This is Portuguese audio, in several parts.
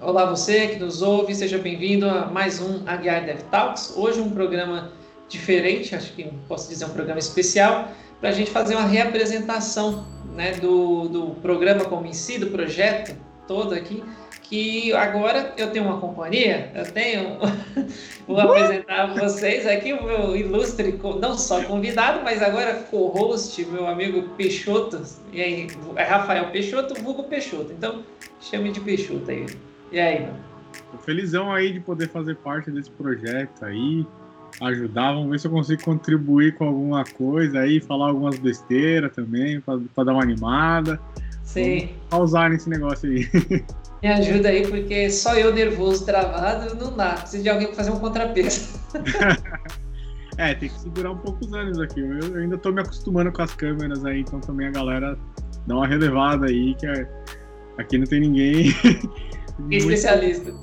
Olá você que nos ouve, seja bem-vindo a mais um Aguiar Dev Talks. Hoje um programa diferente, acho que posso dizer um programa especial, para a gente fazer uma reapresentação né, do, do programa como em si, do projeto todo aqui, que agora eu tenho uma companhia, eu tenho, vou apresentar a vocês aqui o meu ilustre, não só convidado, mas agora co-host, meu amigo Peixoto, e aí, é Rafael Peixoto, vulgo Peixoto, então chame de Peixoto aí. E aí? Tô felizão aí de poder fazer parte desse projeto aí, ajudar, vamos ver se eu consigo contribuir com alguma coisa aí, falar algumas besteiras também, para dar uma animada. Sim. Vamos causar nesse negócio aí. Me ajuda aí, porque só eu nervoso, travado, não dá. Precisa de alguém para fazer um contrapeso. é, tem que segurar um pouco os anos aqui. Eu, ainda tô me acostumando com as câmeras aí, então também a galera dá uma relevada aí, que é, aqui não tem ninguém. muito, especialista.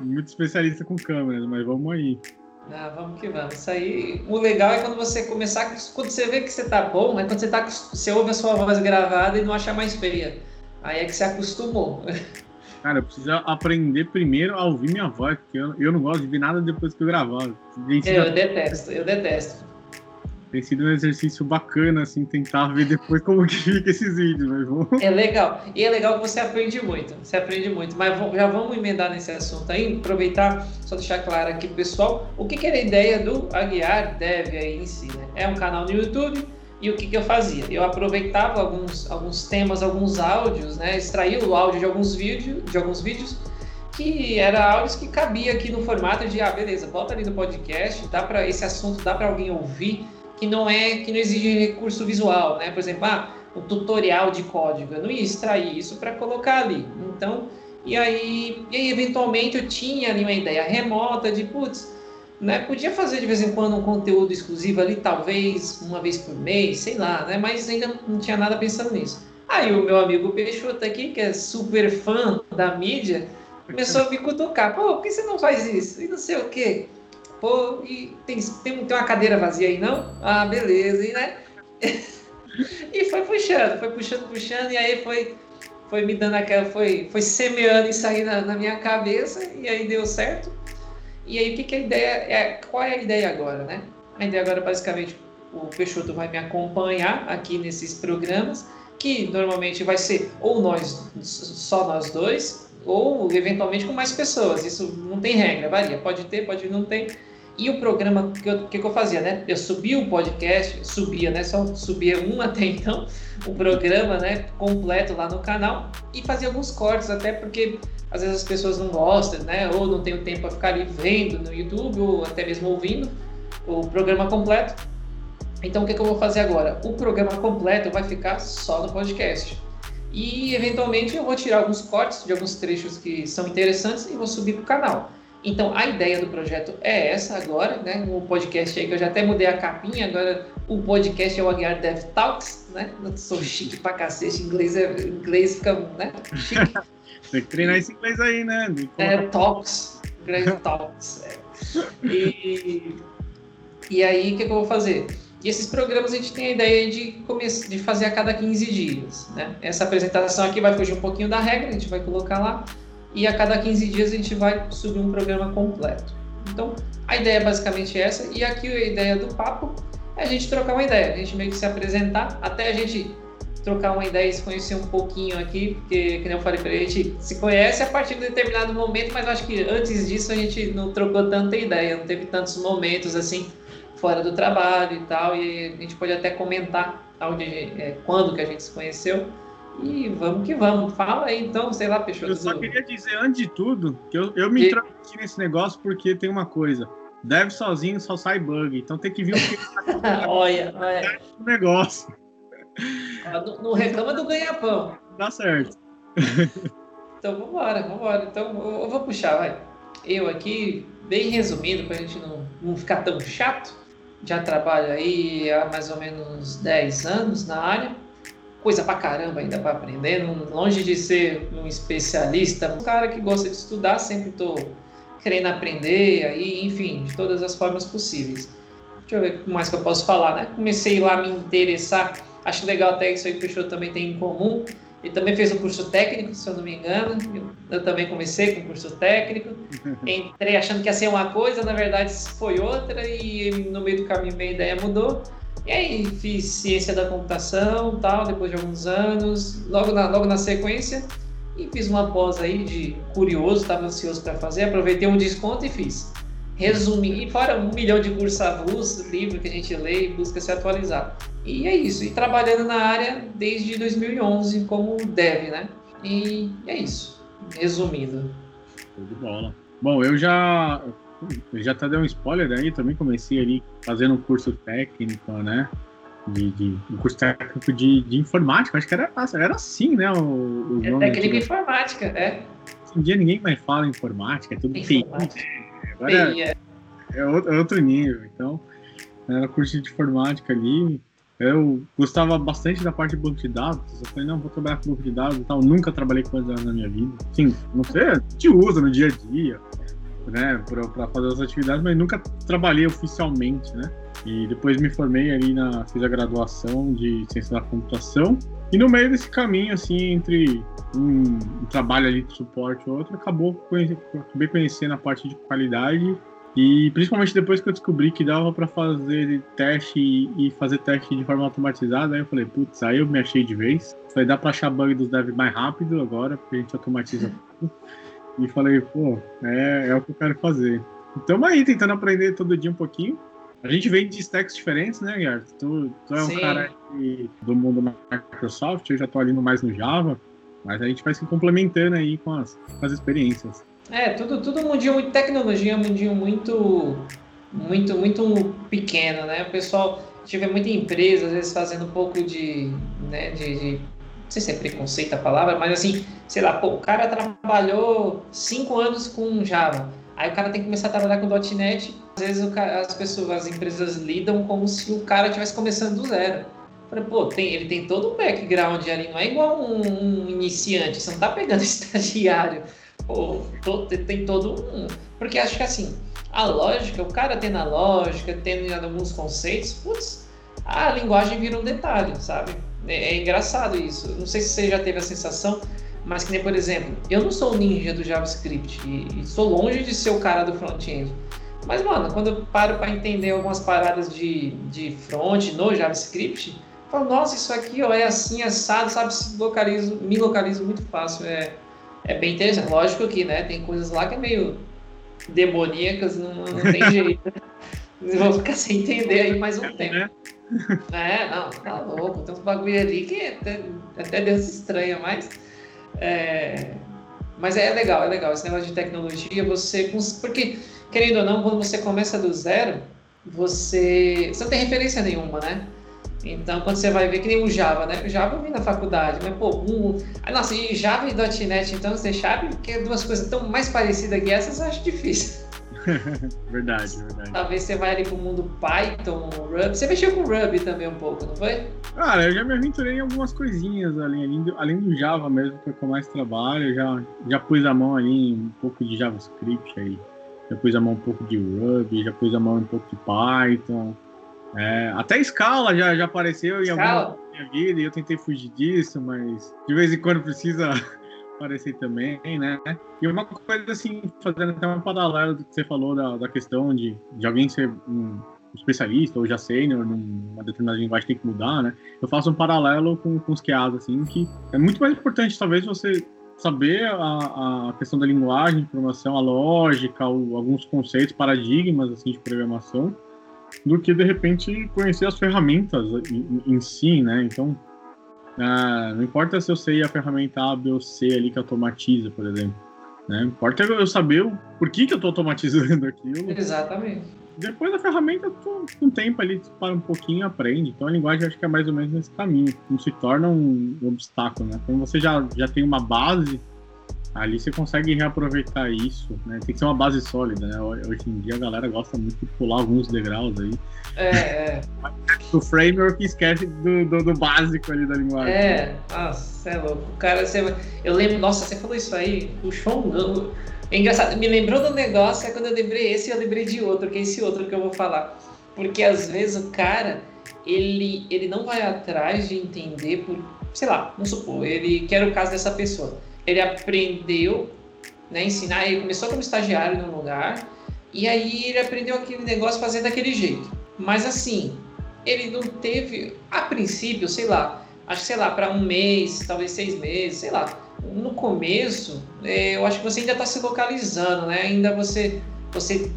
Muito especialista com câmeras, mas vamos aí. Ah, vamos que vamos. Isso aí, o legal é quando você começar, quando você vê que você tá bom, é quando você, tá, você ouve a sua voz gravada e não acha mais feia. Aí é que você acostumou. Cara, eu preciso aprender primeiro a ouvir minha voz, porque eu, eu não gosto de ver nada depois que eu gravar. Eu, detesto, eu detesto. Tem sido um exercício bacana, assim, tentar ver depois como que fica esses vídeos, mas vamos... É legal. E é legal que você aprende muito. Você aprende muito. Mas já vamos emendar nesse assunto aí, aproveitar, só deixar claro aqui pro pessoal, o que, que era a ideia do Aguiar Dev aí em si, né? É um canal no YouTube, e o que, que eu fazia? Eu aproveitava alguns, alguns temas, alguns áudios, né? Extraía o áudio de alguns, vídeo, de alguns vídeos que era áudios que cabia aqui no formato de, ah, beleza, bota ali no podcast, dá para esse assunto dá para alguém ouvir, que não é que não exige recurso visual, né? Por exemplo, ah, um tutorial de código, eu não ia extrair isso para colocar ali. Então, e aí, e aí eventualmente eu tinha ali uma ideia remota de, putz, né? Podia fazer de vez em quando um conteúdo exclusivo ali, talvez uma vez por mês, sei lá, né? Mas ainda não tinha nada pensando nisso. Aí o meu amigo Peixoto aqui, que é super fã da mídia, começou a me cutucar. Pô, por que você não faz isso? E não sei o quê. Pô, e tem, tem, tem uma cadeira vazia aí, não? Ah, beleza, e né? e foi puxando, foi puxando, puxando, e aí foi, foi me dando aquela, foi, foi semeando isso aí na, na minha cabeça, e aí deu certo. E aí, o que, que a ideia é? Qual é a ideia agora, né? A ideia agora, basicamente, o Peixoto vai me acompanhar aqui nesses programas, que normalmente vai ser ou nós, só nós dois, ou eventualmente com mais pessoas. Isso não tem regra, varia. Pode ter, pode não ter. E o programa, que, eu, que, que eu fazia, né? Eu subia o podcast, subia, né? Só subia um até então, o programa, né? Completo lá no canal e fazia alguns cortes, até porque às vezes as pessoas não gostam, né? Ou não tem o tempo para ficar ali vendo no YouTube, ou até mesmo ouvindo o programa completo. Então o que, que eu vou fazer agora? O programa completo vai ficar só no podcast. E eventualmente eu vou tirar alguns cortes de alguns trechos que são interessantes e vou subir para o canal. Então a ideia do projeto é essa agora, né? O podcast aí que eu já até mudei a capinha, agora o podcast é o Aguiar Dev Talks, né? Eu sou chique pra cacete, inglês, é, inglês fica, né? Chique. Tem que treinar esse inglês aí, né? É, talks. Inglês talks. É. E, e aí, o que, que, eu vou fazer? E esses programas a gente tem a ideia de, começar, de fazer a cada 15 dias. Né? Essa apresentação aqui vai fugir um pouquinho da regra, a gente vai colocar lá. E a cada 15 dias a gente vai subir um programa completo. Então, a ideia é basicamente essa. E aqui a ideia do papo é a gente trocar uma ideia, a gente meio que se apresentar, até a gente trocar uma ideia e se conhecer um pouquinho aqui, porque, como eu falei ele, a gente se conhece a partir de um determinado momento, mas acho que antes disso a gente não trocou tanta ideia, não teve tantos momentos assim fora do trabalho e tal, e a gente pode até comentar onde, é, quando que a gente se conheceu. E vamos que vamos. Fala aí então, sei lá, Peixoto. Eu só queria dizer, antes de tudo, que eu, eu me introduzi nesse negócio porque tem uma coisa. Deve sozinho só sai bug. Então tem que vir o que tá olha, olha. o negócio. Não, não reclama do ganha-pão. Dá certo. Então vambora, vambora. Então eu vou puxar, vai. Eu aqui, bem resumido, para a gente não, não ficar tão chato. Já trabalho aí há mais ou menos 10 anos na área. Coisa pra caramba ainda para aprender. Longe de ser um especialista, um cara que gosta de estudar, sempre tô querendo aprender, aí, enfim, de todas as formas possíveis. Deixa eu ver o que mais que eu posso falar, né? Comecei lá a me interessar Acho legal até isso aí que o Peixoto também tem em comum, Ele também fez um curso técnico, se eu não me engano. Eu, eu também comecei com curso técnico. Entrei achando que ia ser uma coisa, na verdade foi outra, e no meio do caminho minha ideia mudou. E aí fiz ciência da computação, tal, depois de alguns anos, logo na, logo na sequência, e fiz uma pós aí de curioso, estava ansioso para fazer, aproveitei um desconto e fiz. Resumi, e fora um milhão de cursos avulsos, livro que a gente lê e busca se atualizar. E é isso, e trabalhando na área desde 2011 como dev, né? E é isso, resumindo. Show de bola. Bom, eu já já até deu um spoiler aí, também comecei ali fazendo um curso técnico, né? De, de um curso técnico de, de informática, acho que era, era assim, né? O, o é técnico informática, é. Hoje em dia ninguém mais fala informática, é tudo TI. Agora é, é, outro, é outro nível, então era curso de informática ali. Eu gostava bastante da parte de banco de dados. Eu falei, não, vou trabalhar com banco de dados e tal. Nunca trabalhei com coisa na minha vida. Sim, não sei, a gente usa no dia a dia né, para fazer as atividades, mas nunca trabalhei oficialmente, né? E depois me formei ali na fiz a graduação de ciência da computação e no meio desse caminho assim entre um, um trabalho ali de suporte e outro, acabou conhece, acabei conhecendo a parte de qualidade e principalmente depois que eu descobri que dava para fazer teste e, fazer teste de forma automatizada, aí eu falei, putz, aí eu me achei de vez. Falei, dá para achar bug dos devs mais rápido agora, porque a gente automatiza tudo. E falei, pô, é, é o que eu quero fazer. Então aí, tentando aprender todo dia um pouquinho. A gente vem de stacks diferentes, né, Guilherme? Tu, tu é um Sim. cara do mundo Microsoft, eu já tô ali no mais no Java, mas a gente vai se complementando aí com as, com as experiências. É, tudo, tudo mundinho muito tecnologia, mundinho muito, muito, muito pequeno, né? O pessoal tiver muita empresa, às vezes fazendo um pouco de, né, de, de sei se é preconceito a palavra, mas assim, sei lá, pô, o cara trabalhou cinco anos com Java, aí o cara tem que começar a trabalhar com .NET, às vezes cara, as pessoas, as empresas lidam como se o cara estivesse começando do zero. Pô, tem, ele tem todo um background ali, não é igual um, um iniciante, você não tá pegando estagiário. Pô, tem todo um. Porque acho que assim, a lógica, o cara tendo a lógica, tendo alguns conceitos, putz, a linguagem vira um detalhe, sabe? É, é, engraçado isso. Não sei se você já teve a sensação, mas que nem, por exemplo, eu não sou ninja do JavaScript e, e sou longe de ser o cara do front-end. Mas, mano, quando eu paro para entender algumas paradas de, de front no JavaScript, eu falo, nossa, isso aqui ó, é assim, assado, sabe? Se localizo, me localizo muito fácil. É, é bem interessante. Lógico que, né, tem coisas lá que é meio demoníacas, não, não tem jeito. Vou ficar sem entender aí mais um tempo. Né? É, não, tá louco. Tem uns bagulho ali que até, até Deus estranha, mas. É, mas é legal, é legal. Esse negócio de tecnologia, você. Porque, querendo ou não, quando você começa do zero, você. Você não tem referência nenhuma, né? Então, quando você vai ver que nem o Java, né? O Java eu vi na faculdade, mas pô, um. Ah, nossa, e Java e .NET, então você sabe que é duas coisas tão mais parecidas que essas, eu acho difícil. verdade, verdade. Talvez você vai ali pro mundo Python, Ruby. Você mexeu com Ruby também um pouco, não foi? Cara, eu já me aventurei em algumas coisinhas ali, além do, além do Java mesmo, que é eu mais trabalho, eu já, já pus a mão ali em um pouco de JavaScript aí. Já pus a mão um pouco de Ruby, já pus a mão um pouco de Python. É, até Scala já, já apareceu em alguma minha vida e eu tentei fugir disso, mas de vez em quando precisa aparecer também, né? E uma coisa assim, fazendo até um paralelo do que você falou da, da questão de, de alguém ser um especialista ou já sênior numa determinada linguagem tem que mudar, né? Eu faço um paralelo com, com os QAs, assim, que é muito mais importante talvez você saber a, a questão da linguagem, informação, a lógica, ou alguns conceitos, paradigmas assim de programação, do que de repente conhecer as ferramentas em, em si, né? Então, ah, não importa se eu sei a ferramenta A, B ou C ali que automatiza, por exemplo. Né? Importa eu saber o por que, que eu estou automatizando aquilo. Exatamente. Depois da ferramenta, tu, com o tempo ali, tu para um pouquinho e aprende. Então a linguagem acho que é mais ou menos nesse caminho. Não se torna um obstáculo, né? Quando você já, já tem uma base ali você consegue reaproveitar isso, né? Tem que ser uma base sólida, né? Hoje em dia a galera gosta muito de pular alguns degraus aí. É, é. O framework esquece do, do, do, básico ali da linguagem. É, nossa, é louco. O cara, você, eu lembro, nossa, você falou isso aí, puxou um. É engraçado, me lembrou do negócio, é quando eu lembrei esse, eu lembrei de outro, que é esse outro que eu vou falar. Porque às vezes o cara, ele, ele não vai atrás de entender por sei lá, vamos supor, ele quer o caso dessa pessoa. Ele aprendeu, né, ensinar, ele começou como estagiário num lugar, e aí ele aprendeu aquele negócio fazer daquele jeito. Mas assim, ele não teve, a princípio, sei lá, acho que sei lá, para um mês, talvez seis meses, sei lá. No começo, é, eu acho que você ainda está se localizando, né? Ainda você, você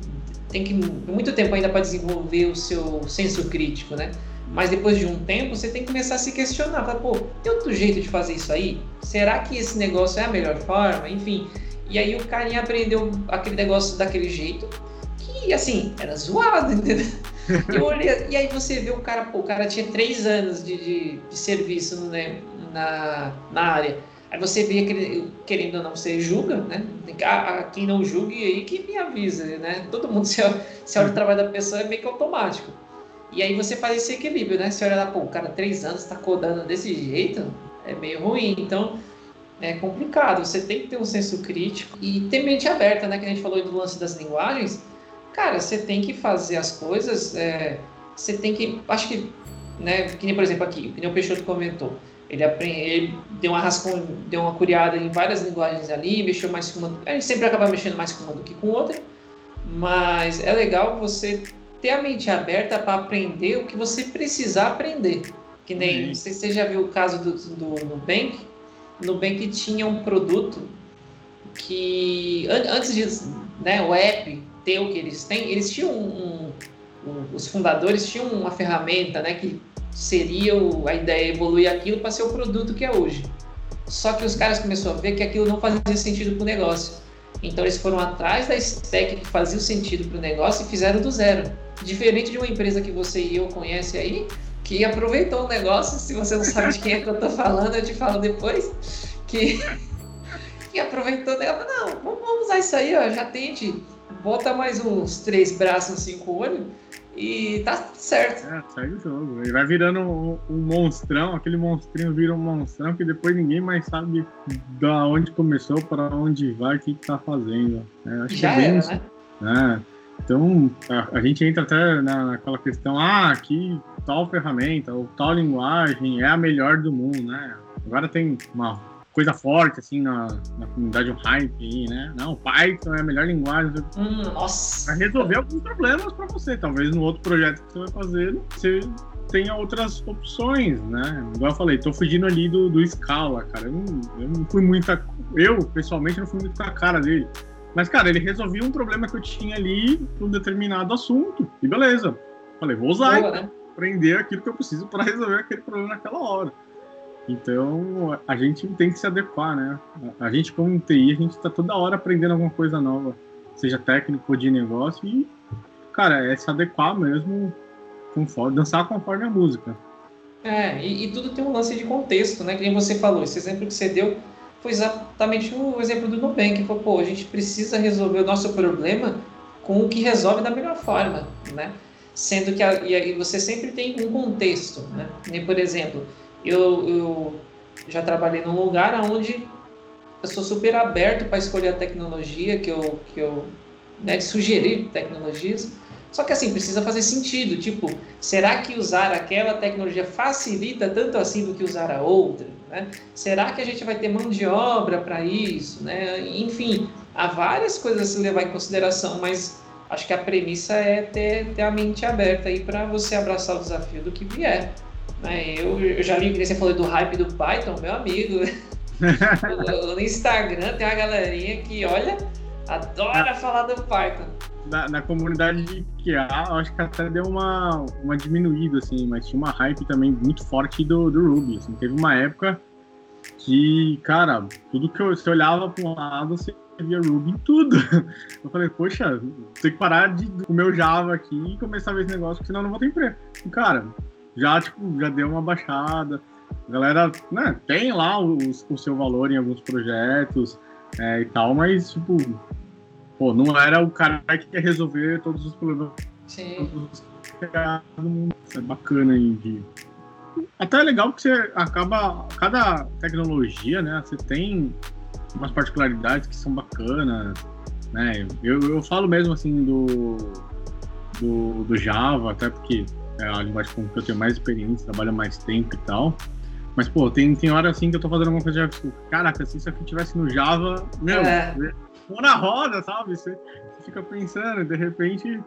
tem que muito tempo ainda para desenvolver o seu senso crítico, né? Mas depois de um tempo, você tem que começar a se questionar. Pô, tem outro jeito de fazer isso aí? Será que esse negócio é a melhor forma? Enfim. E aí o carinha aprendeu aquele negócio daquele jeito, que assim, era zoado, entendeu? Eu olhei, e aí você vê o cara, pô, o cara tinha três anos de, de, de serviço né, na, na área. Aí você vê que querendo ou não, você julga, né? A, a, quem não julgue aí que me avisa, né? Todo mundo, se, se olha o trabalho da pessoa, é meio que automático. E aí você faz esse equilíbrio, né? Você olha lá, pô, o cara, três anos, tá codando desse jeito, é meio ruim. Então, é complicado. Você tem que ter um senso crítico e ter mente aberta, né? Que a gente falou do lance das linguagens. Cara, você tem que fazer as coisas, é, você tem que. Acho que, né? Que nem, por exemplo, aqui, o Pneu Peixoto comentou. Ele, aprende, ele deu uma rascunha, deu uma curiada em várias linguagens ali, mexeu mais com uma. A gente sempre acaba mexendo mais com uma do que com outra, mas é legal você ter a mente aberta para aprender o que você precisar aprender. Que nem, uhum. não sei se você já viu o caso do, do Nubank. Nubank tinha um produto que, antes de né, o app ter o que eles têm, eles tinham um, um, os fundadores tinham uma ferramenta né, que seria o, a ideia evoluir aquilo para ser o produto que é hoje. Só que os caras começaram a ver que aquilo não fazia sentido para o negócio. Então eles foram atrás da stack que fazia sentido para o negócio e fizeram do zero. Diferente de uma empresa que você e eu conhece aí, que aproveitou o negócio, se você não sabe de quem é que eu estou falando, eu te falo depois, que, que aproveitou dela, não, vamos usar isso aí, ó, já tente, bota mais uns três braços, cinco olhos, e tá certo. É, segue o jogo. Ele vai virando um, um, monstrão, aquele monstrinho vira um monstrão que depois ninguém mais sabe da onde começou, para onde vai, o que, que tá fazendo. É, acho Já que é bem era, né? É. Então, a, a, gente entra até naquela questão, ah, que tal ferramenta ou tal linguagem é a melhor do mundo, né? Agora tem uma coisa forte, assim, na, na comunidade, um hype aí, né? Não, Python é a melhor linguagem. Hum, nossa! Vai resolver alguns problemas para você. Talvez no outro projeto que você vai fazer, você tenha outras opções, né? Igual eu falei, tô fugindo ali do, do Scala, cara. Eu não, eu não fui muito. A, eu, pessoalmente, não fui muito com a cara dele. Mas, cara, ele resolvia um problema que eu tinha ali para um determinado assunto. E beleza. Falei, vou usar Boa, né? aprender aquilo que eu preciso para resolver aquele problema naquela hora. Então, a gente tem que se adequar, né? A gente, como TI, a gente está toda hora aprendendo alguma coisa nova, seja técnico ou de negócio, e, cara, é se adequar mesmo, conforme, dançar conforme a música. É, e, e, tudo tem um lance de contexto, né? Que nem você falou, esse exemplo que você deu foi exatamente o exemplo do Nubank, que foi, pô, a gente precisa resolver o nosso problema com o que resolve da melhor forma, né? Sendo que a, e você sempre tem um contexto, né? Por exemplo, eu, eu já trabalhei num lugar onde eu sou super aberto para escolher a tecnologia que eu, que eu né, de sugerir tecnologias, só que assim, precisa fazer sentido. Tipo, será que usar aquela tecnologia facilita tanto assim do que usar a outra? Né? Será que a gente vai ter mão de obra para isso? Né? Enfim, há várias coisas a se levar em consideração, mas acho que a premissa é ter, ter a mente aberta aí para você abraçar o desafio do que vier. Né? Eu, eu já li que você falou do hype do Python, meu amigo. no Instagram tem uma galerinha que, olha, adora falar do Python. Na, na, comunidade de QA, acho que até deu uma, uma diminuída, assim, mas tinha uma hype também muito forte do, do Ruby. Assim. Teve uma época que, cara, tudo que eu, você olhava para um lado, você via Ruby em tudo. Eu falei, poxa, tem que parar de comer o Java aqui e começar a ver esse negócio, senão eu não vou ter emprego. E, cara, já, tipo, já deu uma baixada. A galera, né, tem lá o, o seu valor em alguns projetos é, e tal, mas, tipo, pô, não era o cara que ia resolver todos os problemas. Sim. É bacana aí de. Até é legal que você acaba. Cada tecnologia, né? Você tem umas particularidades que são bacanas. Né? Eu, eu falo mesmo assim do, do, do Java, até porque é a linguagem com que eu tenho mais experiência, trabalho mais tempo e tal. Mas, pô, tem, tem hora assim que eu tô fazendo alguma coisa, tipo, caraca, se isso aqui tivesse no Java, meu, é. Na roda, sabe? Você, você fica pensando, de repente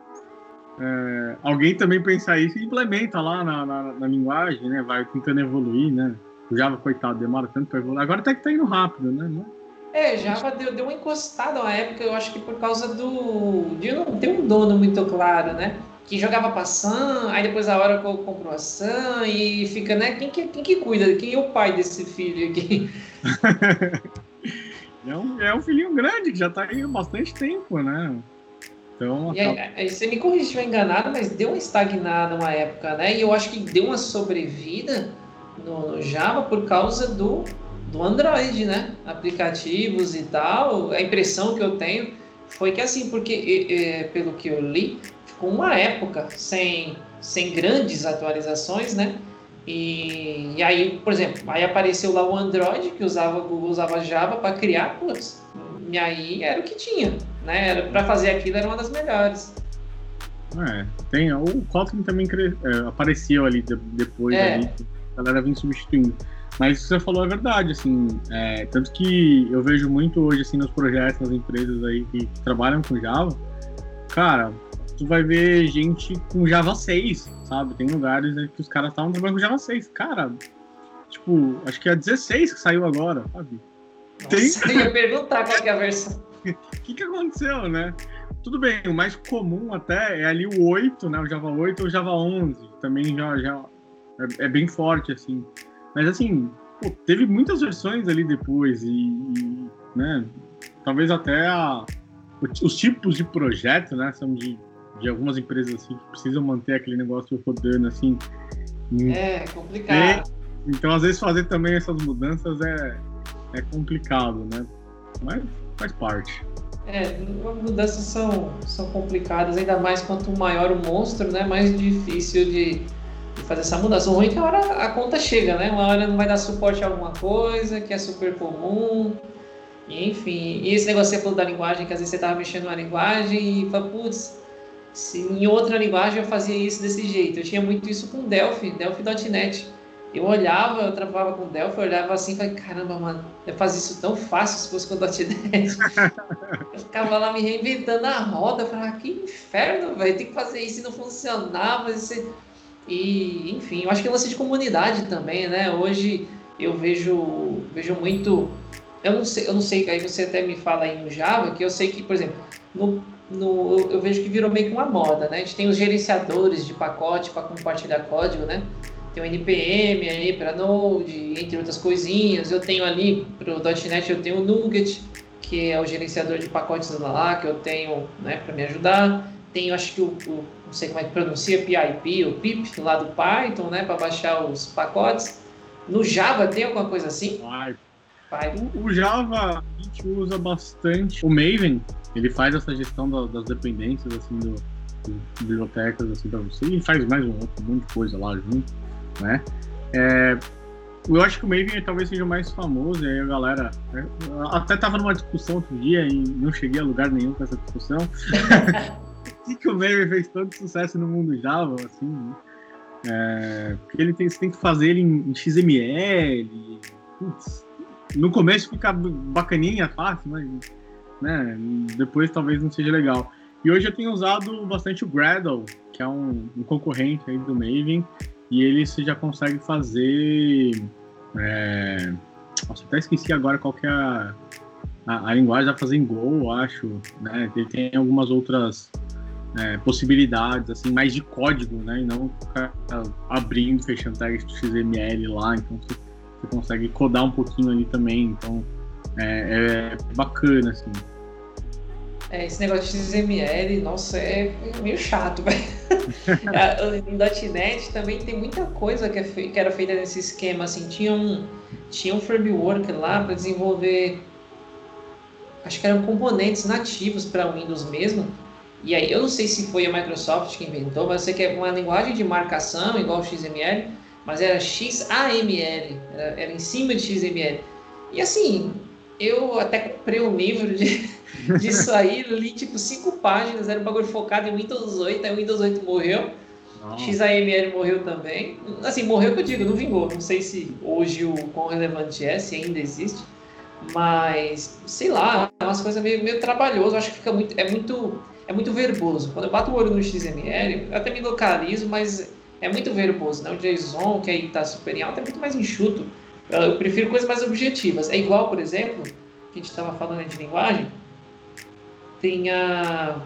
é, alguém também pensa isso e implementa lá na, na, na, linguagem, né? Vai tentando evoluir, né? O Java, coitado, demora tanto para evoluir. Agora até que tá indo rápido, né? É, Java deu, deu uma encostada na época, eu acho que por causa do. de não ter um dono muito claro, né? Que jogava Sun, aí depois a hora comprou a Sun e fica, né? Quem que, quem que cuida? Quem é o pai desse filho aqui? é, um, é um filhinho grande que já tá aí há bastante tempo, né? Então, e aí, aí, você me corrige se estiver enganado, mas deu uma estagnada uma época, né? E eu acho que deu uma sobrevida no, no Java por causa do, do Android, né? Aplicativos e tal. A impressão que eu tenho foi que assim, porque é, pelo que eu li, ficou uma época sem, sem grandes atualizações, né? E, e aí, por exemplo, aí apareceu lá o Android que usava Google usava Java para criar, putz, e aí era o que tinha né? Para fazer aquilo era uma das melhores. É, tem, o Kotlin também cre... é, apareceu ali de, depois, é. ali, a galera vem substituindo. Mas o que você falou é verdade, assim, é, tanto que eu vejo muito hoje, assim, nos projetos, nas empresas aí que, que trabalham com Java, cara, tu vai ver gente com Java 6, sabe? Tem lugares que os caras estavam trabalhando com Java 6. Cara, tipo, acho que é a 16 que saiu agora, sabe? Nossa, Tem... Eu ia perguntar qual é a versão. O que, que aconteceu, né? Tudo bem, o mais comum até é ali o 8, né? O Java 8 ou o Java 11. Também já, já é, é bem forte, assim. Mas, assim, pô, teve muitas versões ali depois e, e né? Talvez até a, os tipos de projeto, né? São de, de algumas empresas, assim, que precisam manter aquele negócio rodando, assim. É, complicado. E, então, às vezes, fazer também essas mudanças é, é complicado, né? Mas faz parte. É, mudanças são, são complicadas, ainda mais quanto maior o monstro, né? Mais difícil de, de fazer essa mudança. O ruim é que a hora a conta chega, né? Uma hora não vai dar suporte a alguma coisa que é super comum. enfim, e esse negócio você falou da linguagem, que às vezes você estava mexendo na linguagem e fala, putz, se em outra linguagem eu fazia isso desse jeito. Eu tinha muito isso com Delphi, Delphi.net eu olhava, eu trabalhava com Delphi, eu olhava assim e falei, caramba, mano, eu fazia isso tão fácil se fosse com .NET. eu ficava lá me reinventando a roda, eu falava, que inferno, velho, tem que fazer isso e não funcionava. E, enfim, eu acho que é lance de comunidade também, né? Hoje eu vejo, vejo muito. Eu não sei, eu não sei, aí você até me fala aí no Java, que eu sei que, por exemplo, no, no, eu vejo que virou meio que uma moda, né? A gente tem os gerenciadores de pacote para compartilhar código, né? tem o NPM aí para Node, entre outras coisinhas. Eu tenho ali para o .NET eu tenho o Nugget, que é o gerenciador de pacotes lá que eu tenho, né, para me ajudar. Tenho, acho que o, o, não sei como é que pronuncia, PIP ou PIP lá do Python, né, para baixar os pacotes. No Java tem alguma coisa assim? O, o, Java a gente usa bastante. O Maven, ele faz essa gestão da, das dependências assim do, do bibliotecas assim para você e faz mais um, um monte de coisa lá junto né? É, eu acho que o Maven talvez seja o mais famoso, e aí a galera. Né? Até tava numa discussão outro dia e não cheguei a lugar nenhum com essa discussão. Por que o Maven fez tanto sucesso no mundo Java, assim, né? É, porque ele tem, você tem que fazer ele em, em XML. Putz, no começo fica bacaninha, fácil, mas né, depois talvez não seja legal. E hoje eu tenho usado bastante o Gradle, que é um, um concorrente aí do Maven, e ele você já consegue fazer. É... Nossa, até esqueci agora qual que é a, a, a linguagem, dá fazer em Go, acho. Né? Ele tem algumas outras é, possibilidades, assim, mais de código, né? E não ficar abrindo, fechando tags XML lá. Então você, você consegue codar um pouquinho ali também. Então é, é bacana, assim. É, esse negócio de XML, nossa, é meio chato, velho. em .NET também tem muita coisa que, é que, era feita nesse esquema, assim, tinha um, tinha um framework lá para desenvolver, acho que eram componentes nativos para Windows mesmo, e aí eu não sei se foi a Microsoft que inventou, mas eu sei que é uma linguagem de marcação igual XML, mas era XAML, era, era em cima de XML. E assim, eu até comprei um livro de disso aí, li tipo cinco páginas, era um bagulho focado em Windows 8, aí o Windows 8 morreu. XAML morreu também. Assim, morreu que eu digo, não vingou. Não sei se hoje o quão relevante é, se ainda existe. Mas, sei lá, é umas coisas meio, meio trabalhoso. Acho que fica muito. É muito. É muito verboso. Quando eu bato o olho no XML, eu até me localizo, mas é muito verboso, né? O JSON, que aí está super em alta, é muito mais enxuto. Eu prefiro coisas mais objetivas. É igual, por exemplo, que a gente estava falando de linguagem, tem a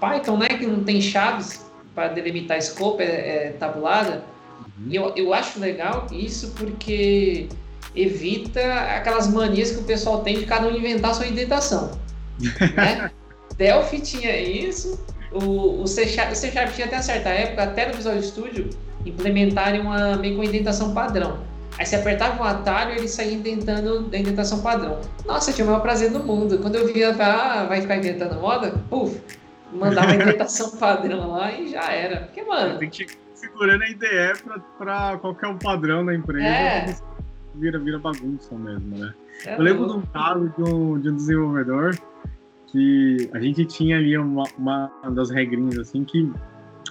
Python, né, que não tem chaves para delimitar scope, é, é tabulada. Uhum. E eu, eu acho legal isso porque evita aquelas manias que o pessoal tem de cada um inventar sua indentação. né? Delphi tinha isso, o, o, C Sharp, o C Sharp tinha até certa época, até no Visual Studio, implementarem uma meio com indentação padrão. Aí você apertava um atalho ele saía indentando da indentação padrão. Nossa, tinha o maior prazer do mundo. Quando eu via, ah, vai ficar indentando moda, puf, mandava a indentação padrão lá e já era. Porque, mano. Tem que ir configurando a IDE para qualquer um padrão da empresa. É. Vira, vira bagunça mesmo, né? É eu lembro louco. de um caso de um, de um desenvolvedor que a gente tinha ali uma, uma das regrinhas assim que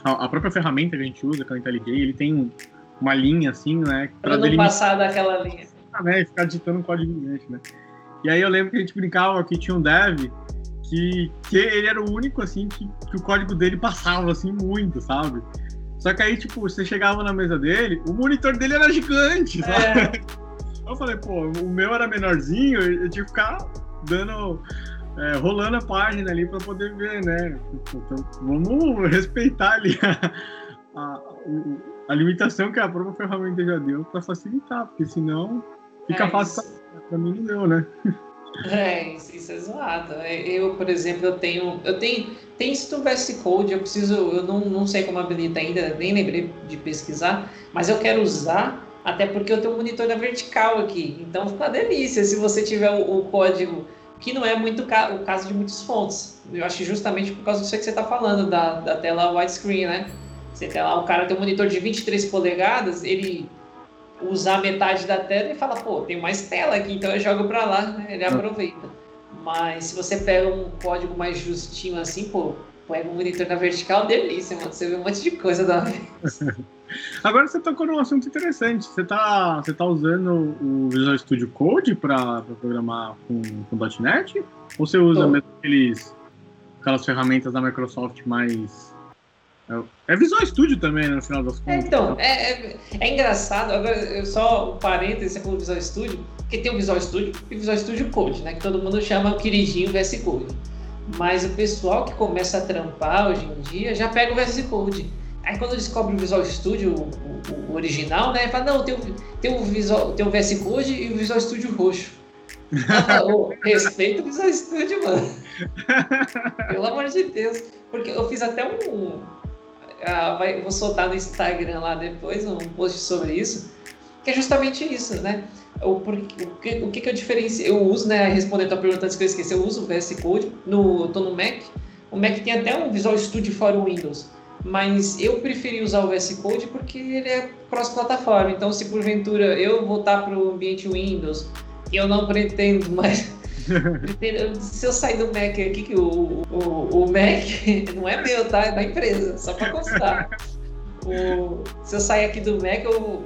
a, a, própria ferramenta que a gente usa, que é o IntelliJ, ele tem um, uma linha assim, né? Para não passar daquela linha. Ah, né, ficar digitando um código gigante, né? E aí eu lembro que a gente brincava que tinha um dev que, que ele era o único, assim, que, que o código dele passava, assim, muito, sabe? Só que aí, tipo, você chegava na mesa dele, o monitor dele era gigante, é. sabe? É. Eu falei, pô, o meu era menorzinho, eu tinha que ficar dando. É, rolando a página ali para poder ver, né? Então, vamos respeitar ali a, a, a, limitação que a própria ferramenta já deu para facilitar, porque senão fica é fácil para mim não deu, né? É, isso, é zoado. É, eu, por exemplo, eu tenho. Eu tenho. Tem isso no VS Code, eu preciso. Eu não, não sei como habilita ainda, nem lembrei de pesquisar, mas eu quero usar, até porque eu tenho um monitor da vertical aqui. Então fica uma delícia se você tiver o, o código, que não é muito ca o caso de muitas fontes. Eu acho justamente por causa disso que você está falando, da, da tela widescreen, né? Tem lá, o cara tem um monitor de 23 polegadas, ele usar metade da tela e fala, pô, tem mais tela aqui, então eu jogo para lá, né? Ele aproveita. Mas se você pega um código mais justinho assim, pô, pega um monitor na vertical, delícia, mano. Você vê um monte de coisa da vez. Agora você tocou num assunto interessante. Você tá, você tá usando o Visual Studio Code para programar com, com .NET? Ou você usa mesmo aqueles, aquelas ferramentas da Microsoft mais é, é Visual Studio também, né, no final das contas. É, então, é, é, é, engraçado, agora só um parênteses, você falou Visual Studio, porque tem o Visual Studio e o Visual Studio Code, né, que todo mundo chama o queridinho VS Code. Mas o pessoal que começa a trampar hoje em dia já pega o VS Code. Aí quando descobre o Visual Studio, o, o original, né, fala, não, tem o, tem, o Visual, tem o VS Code e o Visual Studio roxo. oh, respeito o Visual Studio, mano. Pelo amor de Deus. Porque eu fiz até um, ah, vou soltar no Instagram lá depois um post sobre isso, que é justamente isso, né? O, por, o, que, o que, que eu diferencio? Eu uso, né? Respondendo a pergunta antes que eu esqueci, eu uso o VS Code, no, tô no Mac. O Mac tem até um Visual Studio for Windows, mas eu preferi usar o VS Code porque ele é cross-plataforma. Então, se porventura eu voltar para o ambiente Windows, eu não pretendo mais Se eu sair do Mac aqui, que o, o, o Mac não é meu, tá? É da empresa, só pra constar. O, se eu sair aqui do Mac, eu,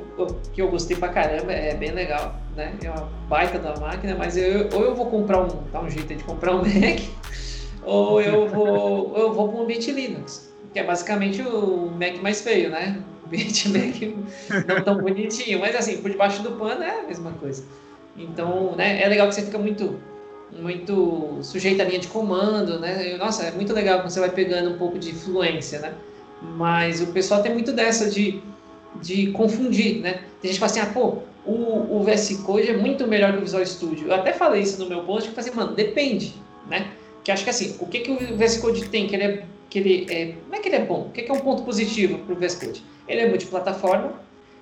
que eu gostei pra caramba, é bem legal, né? É uma baita da máquina, mas eu, ou eu vou comprar um, dá um jeito de comprar um Mac, ou eu vou, ou eu vou para um ambiente Linux, que é basicamente o Mac mais feio, né? O ambiente Mac não tão bonitinho, mas assim, por debaixo do pano é a mesma coisa. Então, né, é legal que você fica muito muito sujeito à linha de comando, né? Nossa, é muito legal quando você vai pegando um pouco de fluência, né? Mas o pessoal tem muito dessa de, de confundir, né? Tem gente que fala assim, ah, pô, o, o VS Code é muito melhor que o Visual Studio. Eu até falei isso no meu post, que eu falei assim, mano, depende, né? Que acho que assim, o que, que o VS Code tem que ele é, que ele é, não é que ele é bom, o que, que é um ponto positivo para o VS Code? Ele é multiplataforma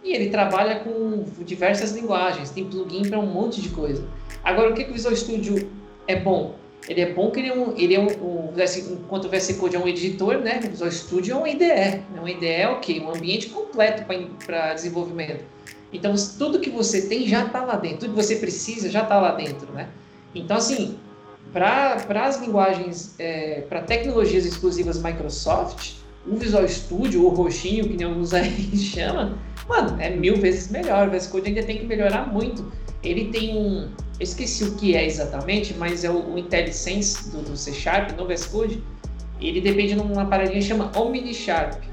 e ele trabalha com diversas linguagens, tem plugin para um monte de coisa. Agora, o que, que o Visual Studio é bom? Ele é bom que ele é um, ele é um, um enquanto o VS Code é um editor, né? O Visual Studio é um IDE. Né? Um IDE é o quê? Um ambiente completo para desenvolvimento. Então, tudo que você tem já está lá dentro. Tudo que você precisa já está lá dentro, né? Então, assim, para as linguagens, é, para tecnologias exclusivas Microsoft, o Visual Studio, o roxinho, que nem alguns aí chama, mano, é mil vezes melhor. O VS Code ainda tem que melhorar muito. Ele tem um. Eu esqueci o que é exatamente, mas é o, o IntelliSense do, do C Sharp no VS Code. Ele depende de uma paradinha que chama OmniSharp.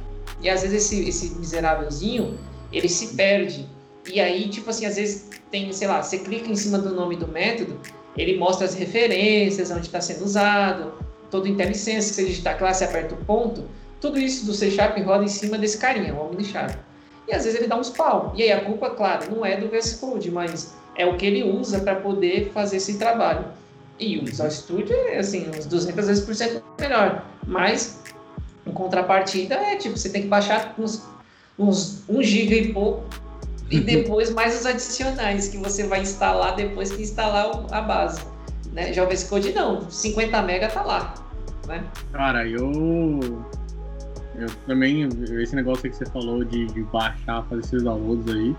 E às vezes esse, esse miserávelzinho, ele se perde. E aí, tipo assim, às vezes tem, sei lá, você clica em cima do nome do método, ele mostra as referências, onde está sendo usado, todo o IntelliSense, se você digitar classe aperta o ponto, tudo isso do C Sharp roda em cima desse carinha, o OmniSharp. E às vezes ele dá uns pau. E aí a culpa, claro, não é do VS Code, mas é o que ele usa para poder fazer esse trabalho. E o Visual Studio é assim, uns 200 vezes por cento melhor. Mas, em contrapartida, é tipo, você tem que baixar uns, uns 1 GB e pouco e depois mais os adicionais que você vai instalar depois que instalar a base. Né? Já o VS Code não, 50 MB tá lá. Né? Cara, eu eu também, esse negócio que você falou de, de baixar, fazer esses downloads aí,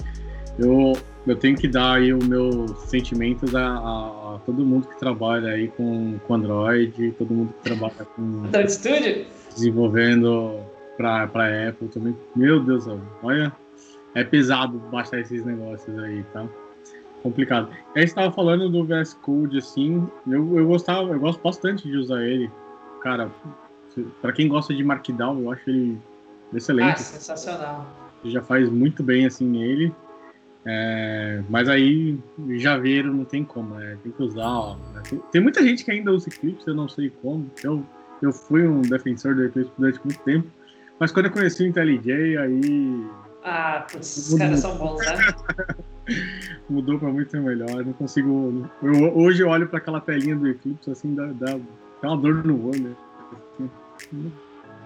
eu, eu tenho que dar aí os meus sentimentos a, a, a, todo mundo que trabalha aí com, com Android, todo mundo que trabalha com. Android Studio? Desenvolvendo para pra Apple também. Meu Deus, olha, é pesado baixar esses negócios aí, tá? Complicado. Aí você estava falando do VS Code, assim, eu, eu gostava, eu gosto bastante de usar ele. Cara, para quem gosta de Markdown, eu acho ele excelente. Ah, sensacional. Já faz muito bem assim nele. É, mas aí Javeiro não tem como, né? Tem que usar. Ó, né? tem, tem, muita gente que ainda usa Eclipse, eu não sei como. Eu, eu fui um defensor do Eclipse durante muito tempo. Mas quando eu conheci o IntelliJ, aí. Ah, putz, os caras são bons, né? mudou para muito melhor. Não consigo. Eu, hoje eu olho para aquela telinha do Eclipse assim, dá, dá, dá uma dor no olho.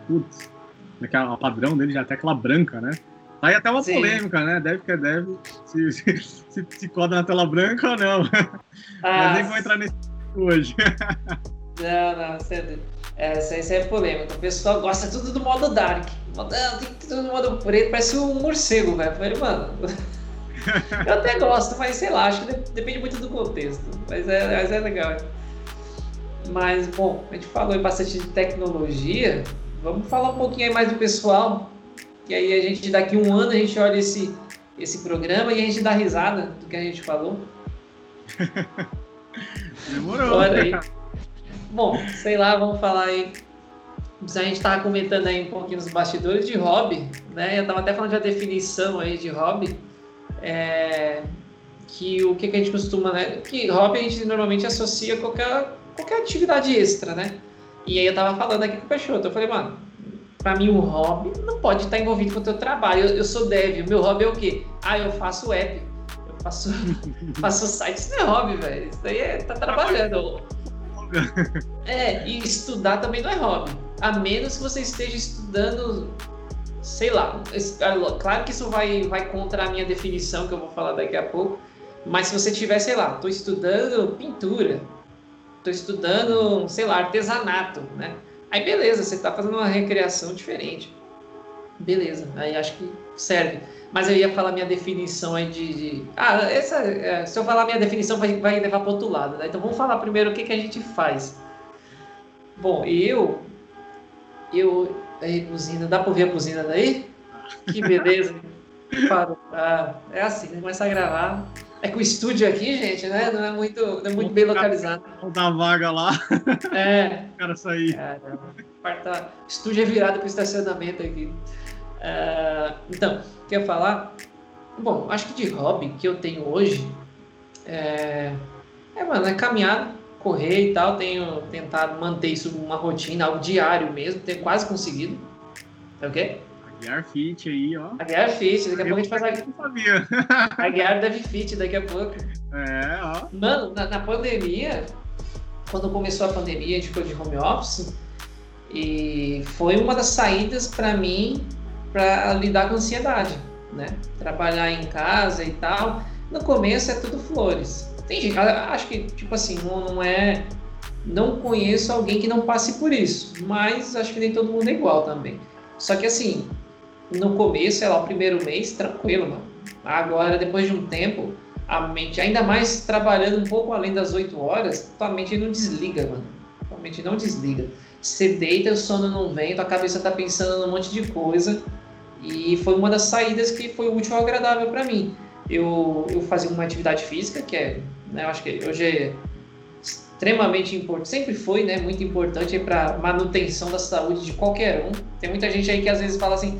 Putz, aquela, a padrão dele já é até aquela branca, né? Aí até uma Sim. polêmica, né? Deve que é deve, se, se, se, se coda na tela branca ou não. Ah, Mas nem vou entrar nesse hoje. Não, não, você, essa, essa é polêmica. O pessoal gosta tudo do modo dark. Não, tem tudo no modo preto, parece um morcego, velho. Falei, mano. Eu até gosto, mas sei lá, acho que depende muito do contexto. Mas é, mas é legal. Mas, bom, a gente falou bastante de tecnologia. Vamos falar um pouquinho mais do pessoal. E aí a gente, daqui um ano, a gente olha esse, esse programa e a gente dá risada do que a gente falou. Demorou. Olha aí. Bom, sei lá, vamos falar aí. A gente estava comentando aí um pouquinho nos bastidores de hobby, né? Eu estava até falando de definição aí de hobby. É, que o que, que a gente costuma, né? Que hobby a gente normalmente associa a qualquer qualquer atividade extra, né? E aí eu tava falando aqui com o Peixoto, eu falei, mano, pra mim um hobby não pode estar envolvido com o teu trabalho. Eu, eu sou dev, o meu hobby é o quê? Ah, eu faço app, eu faço, faço site, isso não é hobby, velho. Isso aí é tá trabalhando. É, e estudar também não é hobby. A menos que você esteja estudando, sei lá. Claro que isso vai, vai contra a minha definição, que eu vou falar daqui a pouco. Mas se você tiver, sei lá, estou estudando pintura, estou estudando, sei lá, artesanato, né? Aí beleza, você está fazendo uma recreação diferente. Beleza, aí acho que serve. Mas eu ia falar minha definição aí de. de... Ah, essa, é, se eu falar minha definição, vai, vai levar para outro lado, né? Então vamos falar primeiro o que, que a gente faz. Bom, eu. Eu. Aí, buzina, dá para ouvir a buzina daí? Que beleza. Parou. Ah, é assim, né? Começa a gravar. É que o estúdio aqui, gente, né? Não é muito, não é muito bem localizado. Dá vaga lá. É. o cara sair. Caramba. Estúdio é virado para o estacionamento aqui. Uh, então, quer falar? Bom, acho que de hobby que eu tenho hoje é, é mano, é caminhada, correr e tal. Tenho tentado manter isso uma rotina, algo diário mesmo. Tenho quase conseguido. É o quê? Aguiar Fit aí, ó. Aguiar Fit, daqui a pouco a gente faz a... Não sabia. Aguiar deve Fit daqui a pouco. É, ó. Mano, na, na, pandemia, quando começou a pandemia, a gente ficou de home office e foi uma das saídas para mim para lidar com ansiedade, né? Trabalhar em casa e tal. No começo é tudo flores. Tem gente, acho que, tipo assim, não, não é. Não conheço alguém que não passe por isso, mas acho que nem todo mundo é igual também. Só que assim, no começo, sei lá, o primeiro mês, tranquilo, mano. Agora, depois de um tempo, a mente, ainda mais trabalhando um pouco além das 8 horas, tua mente não desliga, mano. realmente não desliga. Você deita, o sono não vem, tua cabeça tá pensando num monte de coisa. E foi uma das saídas que foi útil ou agradável para mim. Eu, eu fazia uma atividade física, que é, né, eu acho que hoje é extremamente importante, sempre foi, né, muito importante para manutenção da saúde de qualquer um. Tem muita gente aí que às vezes fala assim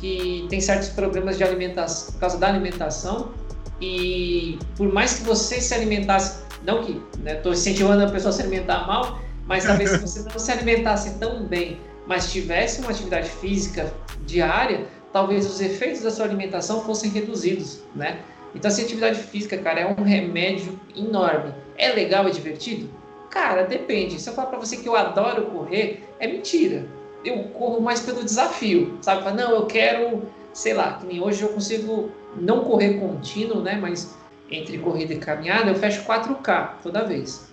que tem certos problemas de alimentação por causa da alimentação e por mais que você se alimentasse, não que estou né, incentivando a pessoa a se alimentar mal, mas talvez se você não se alimentasse tão bem, mas tivesse uma atividade física diária, talvez os efeitos da sua alimentação fossem reduzidos, né? Então, assim, atividade física, cara, é um remédio enorme. É legal e divertido? Cara, depende. Se eu falar para você que eu adoro correr, é mentira. Eu corro mais pelo desafio, sabe? Não, eu quero, sei lá, que nem hoje eu consigo não correr contínuo, né? Mas entre corrida e caminhada, eu fecho 4K toda vez.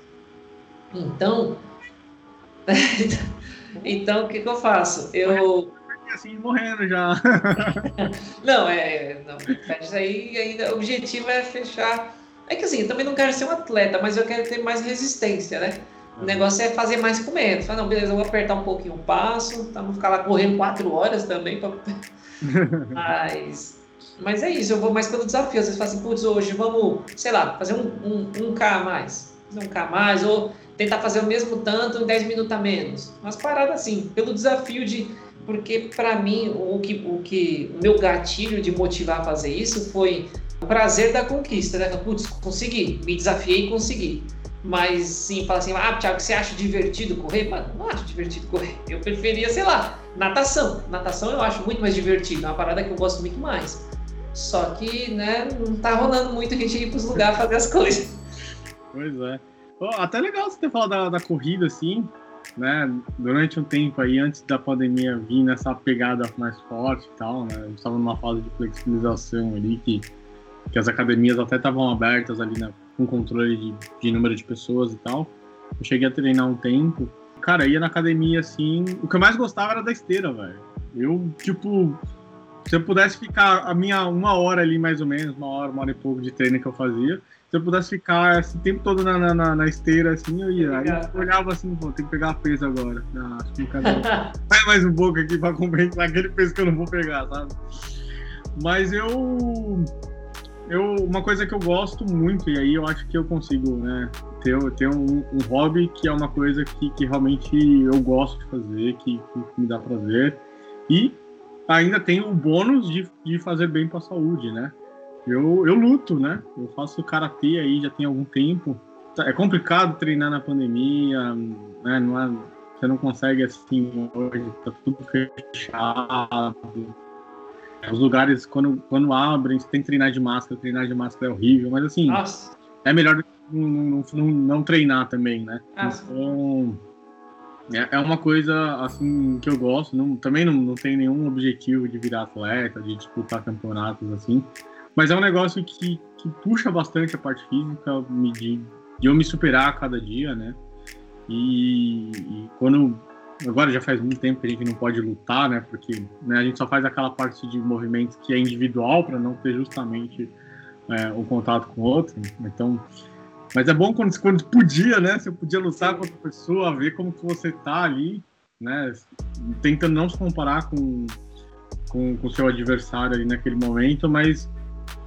Então, então o que, que eu faço? Eu assim, morrendo já. não, é. Não, isso aí ainda. O objetivo é fechar. É que assim, eu também não quero ser um atleta, mas eu quero ter mais resistência, né? O negócio é fazer mais com menos. Fala, não, beleza, eu vou apertar um pouquinho o passo, tá? Não ficar lá correndo quatro horas também. Pra... mas, mas é isso, eu vou mais pelo desafio. Às vezes falo assim, putz, hoje vamos, sei lá, fazer um, um, um K a mais. Fazer um K a mais, ou tentar fazer o mesmo tanto em 10 minutos a menos. Umas paradas assim, pelo desafio de porque para mim o que, o que o meu gatilho de motivar a fazer isso foi o prazer da conquista, né? Putz, consegui, me desafiei e consegui. Mas sim, fala assim, ah, Thiago, você acha divertido correr? Mano, não acho divertido correr. Eu preferia, sei lá, natação. Natação eu acho muito mais divertido, é uma parada que eu gosto muito mais. Só que, né, não tá rolando muito a gente ir pros lugares fazer as coisas. Pois é. Oh, até legal você ter falado da, da corrida, assim, né, durante um tempo aí, antes da pandemia vir nessa pegada mais forte e tal, né, estava numa fase de flexibilização ali, que, que as academias até estavam abertas ali, né, com controle de, de número de pessoas e tal. Eu cheguei a treinar um tempo, cara, ia na academia assim, o que eu mais gostava era da esteira, velho. Eu, tipo, se eu pudesse ficar a minha uma hora ali, mais ou menos, uma hora, uma hora e pouco de treino que eu fazia, se eu pudesse ficar esse tempo todo na, na, na esteira, assim, eu ia. Aí eu olhava assim, pô, tem que pegar peso agora. Ah, acho que Vai mais um pouco aqui pra compensar aquele peso que eu não vou pegar, sabe? Mas eu. Eu, uma coisa que eu gosto muito, e aí eu acho que eu consigo, né, ter, ter um, um hobby que é uma coisa que, que realmente eu gosto de fazer, que, que me dá prazer. E ainda tem o bônus de, de fazer bem para a saúde, né? Eu, eu luto, né? Eu faço karatê aí já tem algum tempo. É complicado treinar na pandemia, né? Não é, você não consegue assim hoje, tá tudo fechado. Os lugares, quando, quando abrem, você tem que treinar de máscara, treinar de máscara é horrível, mas assim, Nossa. é melhor não, não, não, não, treinar também, né? Nossa. Então, é, é uma coisa assim que eu gosto. Não, também não, não tem nenhum objetivo de virar atleta, de disputar campeonatos assim. Mas é um negócio que, que puxa bastante a parte física, de, de eu me superar a cada dia, né? E, e, quando. Agora já faz muito tempo que a gente não pode lutar, né? Porque né, a gente só faz aquela parte de movimento que é individual para não ter justamente é, o contato com o outro. Então. Mas é bom quando, quando podia, né? Você podia lutar com outra pessoa, ver como que você tá ali, né? Tentando não se comparar com com o seu adversário ali naquele momento, mas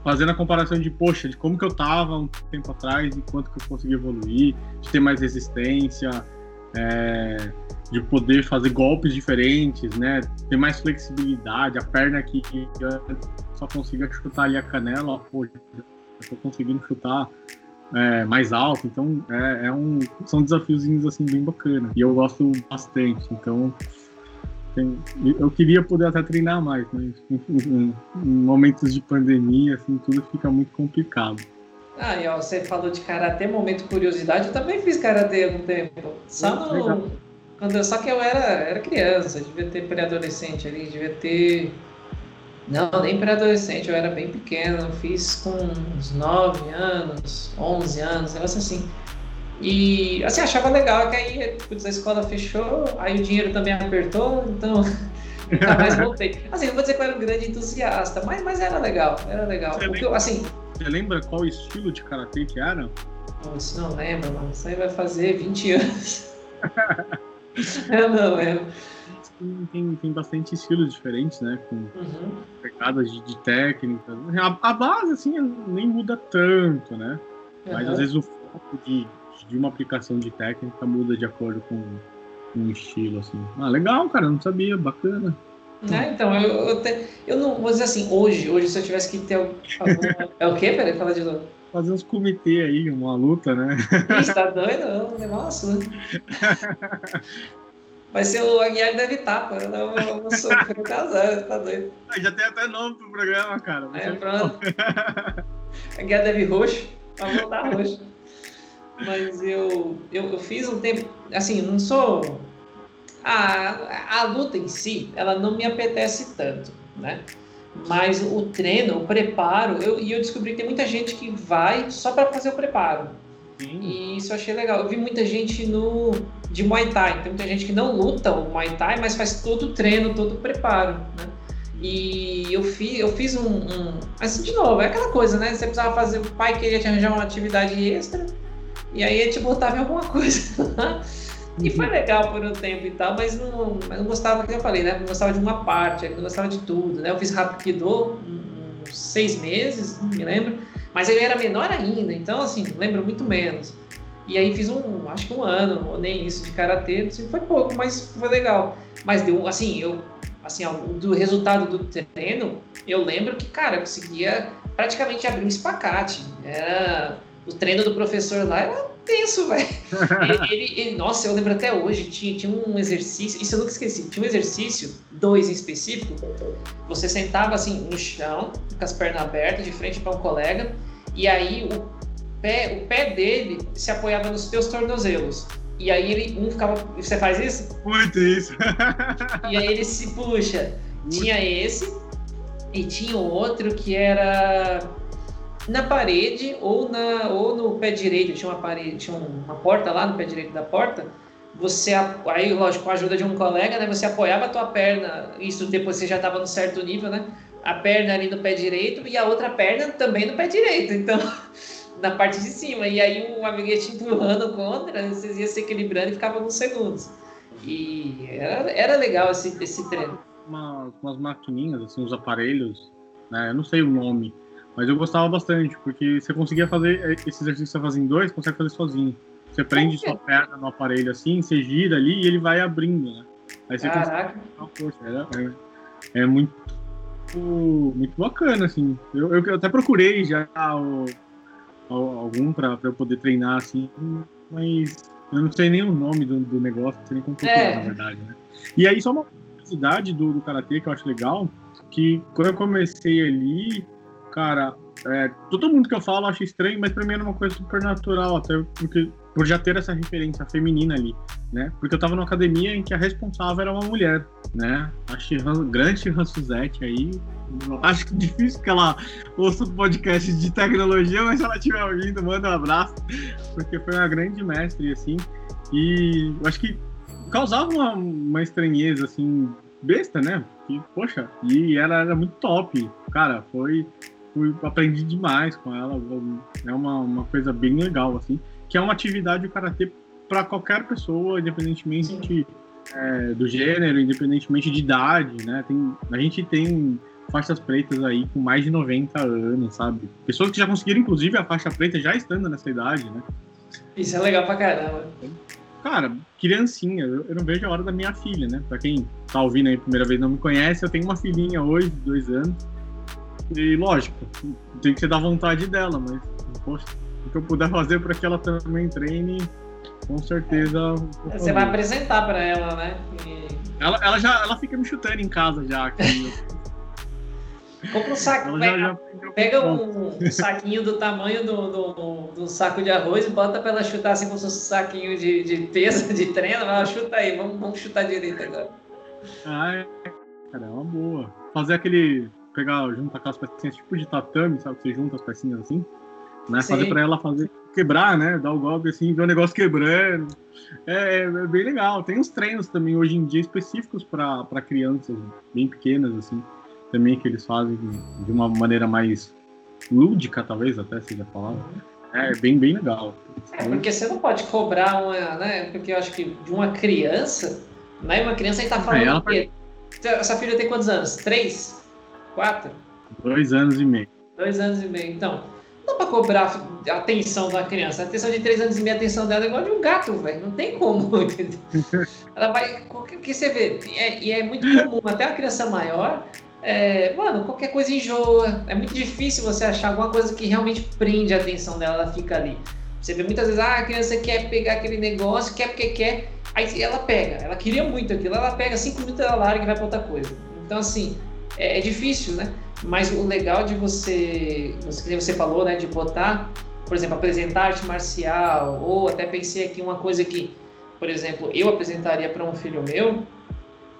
fazendo a comparação de, poxa, de como que eu tava um tempo atrás e quanto que eu consegui evoluir, de ter mais resistência, é, de poder fazer golpes diferentes, né? Ter mais flexibilidade, a perna que, que só consiga chutar ali a canela, pô, tô conseguindo chutar é, mais alto, então é, é, um, são desafiozinhos assim bem bacana e eu gosto bastante, então tem, eu queria poder até treinar mais, mas em, em, em, momentos de pandemia, assim, tudo fica muito complicado. Ah, e ó, você falou de karatê, momento curiosidade, eu também fiz karatê há algum tempo. Só no. Quando eu, só que eu era, era criança, devia ter pré-adolescente ali, devia ter. Não, nem pré-adolescente, eu era bem pequeno, fiz com uns 9 anos, 11 anos, negócio assim. E assim, achava legal que aí putz, a escola fechou, aí o dinheiro também apertou, então nunca mais voltei. Assim, não vou dizer que eu era um grande entusiasta, mas, mas era legal, era legal. Lembra, assim, você lembra qual estilo de karatê que era? Isso não lembro, mano. Isso aí vai fazer 20 anos. é, não, é. Tem, tem bastante estilos diferentes, né? Com uhum. pegadas de, de técnicas. A, a, base, assim, nem muda tanto, né? Uhum. Mas às vezes o foco de, de uma aplicação de técnica muda de acordo com, com o estilo, assim. Ah, legal, cara, não sabia, bacana. É, então, eu, eu, te, eu não vou dizer assim, hoje, hoje se eu tivesse que ter alguma. é o quê? Peraí, fala de novo. Fazer uns comitê aí, uma luta, né? Ih, tá doido? Nossa. Vai ser o Aguiar deve estar, eu não, eu não sou casar, tá doido. Já tem até nome pro programa, cara. Você é, pronto. Aguiar deve roxo, vai voltar roxo. Mas eu, eu, eu fiz um tempo, assim, não sou a, a luta em si, ela não me apetece tanto, né? Mas o treino, o preparo, eu, e eu descobri que tem muita gente que vai só para fazer o preparo. Sim. E isso eu achei legal. Eu vi muita gente no de Muay Thai. Tem muita gente que não luta o Muay Thai, mas faz todo o treino, todo o preparo, né? E eu fiz, eu fiz um, um. Assim, de novo, é aquela coisa, né? Você precisava fazer. O pai queria te arranjar uma atividade extra, e aí ele te botava em alguma coisa. E foi legal por um tempo e tal, mas não, mas não gostava, como eu falei, né? Não gostava de uma parte, não gostava de tudo, né? Eu fiz Rapido uns seis meses, não me lembro, mas ele era menor ainda, então, assim, lembro muito menos. E aí fiz um, acho que um ano, ou nem isso, de karatê, assim, foi pouco, mas foi legal. Mas deu, assim, eu, assim, do resultado do treino, eu lembro que, cara, eu conseguia praticamente abrir um espacate. Era, o treino do professor lá era tenso, velho. ele, ele, nossa, eu lembro até hoje, tinha, tinha um exercício, isso eu nunca esqueci, tinha um exercício, dois em específico, você sentava assim no chão, com as pernas abertas, de frente para um colega, e aí o pé, o pé dele se apoiava nos teus tornozelos. E aí ele, um ficava. Você faz isso? Muito isso. e aí ele se puxa. Tinha esse, e tinha outro que era na parede ou, na, ou no pé direito, tinha uma parede, tinha uma porta lá no pé direito da porta, você, aí lógico, com a ajuda de um colega, né, você apoiava a tua perna, isso depois você já estava no certo nível, né, a perna ali no pé direito e a outra perna também no pé direito, então, na parte de cima, e aí um amigo ia te empurrando contra, vocês iam se equilibrando e ficava alguns segundos. E era, era legal esse, esse treino. Uma, umas maquininhas, assim, os aparelhos, né, eu não sei o nome, mas eu gostava bastante, porque você conseguia fazer esse exercício que você faz em dois, consegue fazer sozinho. Você prende sua perna no aparelho assim, você gira ali e ele vai abrindo, né? Aí você Caraca. consegue força. É, é, muito, muito bacana, assim. Eu, eu até procurei já o, algum para eu poder treinar, assim, mas eu não sei nem o nome do, do negócio, não sei nem como procurar, é. na verdade, né? E aí, só uma curiosidade do, do Karatê que eu acho legal, que quando eu comecei ali, Cara, é, todo mundo que eu falo acha estranho, mas pra mim era uma coisa super natural, até porque por já ter essa referência feminina ali, né? Porque eu tava numa academia em que a responsável era uma mulher, né? A Shihan, grande Shihan Suzette aí. Acho que difícil que ela ouça um podcast de tecnologia, mas se ela estiver ouvindo, manda um abraço, porque foi uma grande mestre, assim. E eu acho que causava uma, uma estranheza, assim, besta, né? E, poxa, e ela era muito top. Cara, foi fui, aprendi demais com ela. É uma, uma coisa bem legal, assim. Que é uma atividade do karatê para qualquer pessoa, independentemente é, do gênero, independentemente de idade, né? Tem, a gente tem faixas pretas aí com mais de 90 anos, sabe? Pessoas que já conseguiram, inclusive, a faixa preta já estando nessa idade, né? Isso é legal pra caramba. Cara, criancinha, eu, eu não vejo a hora da minha filha, né? Pra quem tá ouvindo aí a primeira vez e não me conhece, eu tenho uma filhinha hoje, de dois anos. E lógico, tem que ser da vontade dela, mas poxa, o que eu puder fazer para que ela também treine, com certeza. Você vai apresentar para ela, né? E... Ela, ela já ela fica me chutando em casa já. Aqui. Compra um saco, pega, já, já pega um, um, saquinho do tamanho do, do, do, saco de arroz e bota para ela chutar assim como se fosse um saquinho de, de peso, de treino. Ela chuta aí, vamos, vamos chutar direito agora. Ah, é, cara, é uma boa. Fazer aquele pegar, juntar aquelas pecinhas tipo de tatame, sabe? Você junta as pecinhas assim, né? Sim. Fazer pra ela fazer, quebrar, né? Dar o golpe assim, ver o negócio quebrando. É, é, bem legal. Tem uns treinos também hoje em dia específicos para crianças bem pequenas, assim, também que eles fazem de uma maneira mais lúdica, talvez até seja a palavra. É, bem, bem legal. É, porque você não pode cobrar uma, né? Porque eu acho que de uma criança, né? Uma criança a gente tá falando. É, ela... que... Essa filha tem quantos anos? Três? Quatro? Dois anos e meio. Dois anos e meio. Então, não dá pra cobrar a atenção da criança. A atenção de três anos e meio, a atenção dela é igual de um gato, velho. Não tem como, entendeu? Ela vai. O que você vê? É, e é muito comum, até a criança maior. É, mano, qualquer coisa enjoa. É muito difícil você achar alguma coisa que realmente prende a atenção dela, ela fica ali. Você vê muitas vezes, ah, a criança quer pegar aquele negócio, quer porque quer, aí ela pega, ela queria muito aquilo, ela pega cinco minutos, ela larga e vai para outra coisa. Então, assim, é, é, difícil, né? Mas o legal de você, você, você falou, né, de botar, por exemplo, apresentar arte marcial, ou até pensei aqui uma coisa que, por exemplo, eu apresentaria para um filho meu,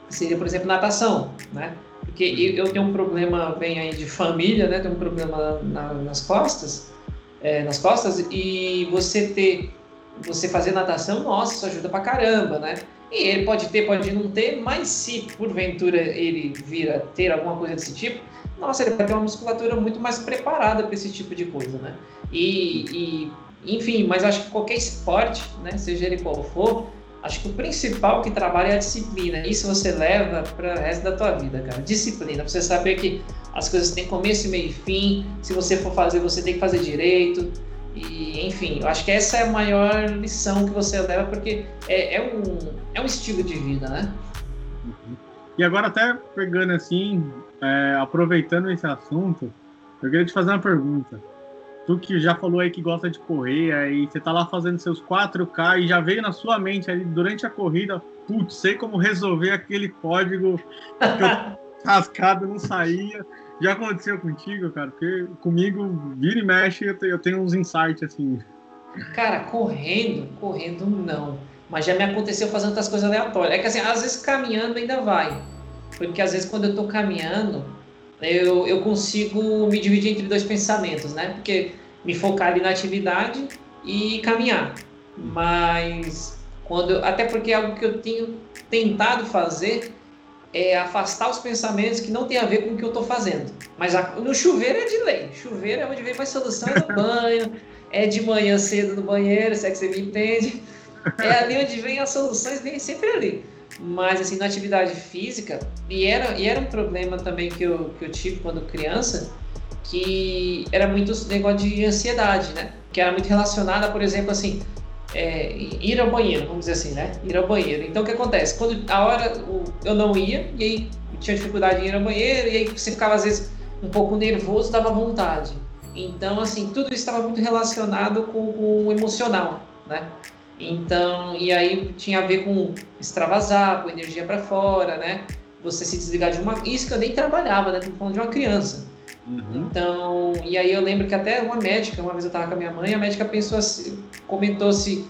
seria, por exemplo, natação, né? Porque eu, tenho um problema, bem aí de família, né? Tenho um problema na, nas costas, é, nas costas, e você ter, você fazer natação, nossa, isso ajuda pra caramba, né? E ele pode ter, pode não ter, mas se porventura ele vir a ter alguma coisa desse tipo, nossa, ele vai ter uma musculatura muito mais preparada para esse tipo de coisa, né? E, e, enfim, mas acho que qualquer esporte, né, seja ele qual for, acho que o principal que trabalha é a disciplina. Isso você leva para o resto da tua vida, cara. Disciplina, você saber que as coisas têm começo, meio e fim. Se você for fazer, você tem que fazer direito. E, enfim, eu acho que essa é a maior lição que você leva, porque é, é um, é um estilo de vida, né? Uhum. E agora, até pegando assim, é, aproveitando esse assunto, eu queria te fazer uma pergunta. Tu que já falou aí que gosta de correr, aí você tá lá fazendo seus 4K e já veio na sua mente ali durante a corrida, putz, sei como resolver aquele código que eu rascado não saía. Já aconteceu contigo, cara? Porque comigo, vira e mexe, eu tenho uns insights assim. Cara, correndo, correndo não. Mas já me aconteceu fazendo outras coisas aleatórias. É que assim, às vezes caminhando ainda vai. Porque às vezes quando eu tô caminhando, eu, eu consigo me dividir entre dois pensamentos, né? Porque me focar ali na atividade e caminhar. Mas quando até porque é algo que eu tenho tentado fazer é afastar os pensamentos que não tem a ver com o que eu estou fazendo. Mas a, no chuveiro é de lei. Chuveiro é onde vem mais solução é no banho, é de manhã cedo no banheiro, se é que você me entende. É ali onde vem as soluções, vem sempre ali. Mas assim, na atividade física, e era, e era um problema também que eu, que eu tive quando criança, que era muito negócio de ansiedade, né? Que era muito relacionada, por exemplo, assim, é, ir ao banheiro, vamos dizer assim, né? Ir ao banheiro. Então o que acontece? Quando a hora eu não ia, e aí tinha dificuldade em ir ao banheiro, e aí você ficava às vezes um pouco nervoso, dava vontade. Então, assim, tudo isso estava muito relacionado com, com o emocional, né? Então, e aí tinha a ver com extravasar, com energia para fora, né? Você se desligar de uma. Isso que eu nem trabalhava, né? Tô falando de uma criança. Uhum. Então, e aí eu lembro que até uma médica, uma vez eu estava com a minha mãe, a médica pensou assim, comentou se,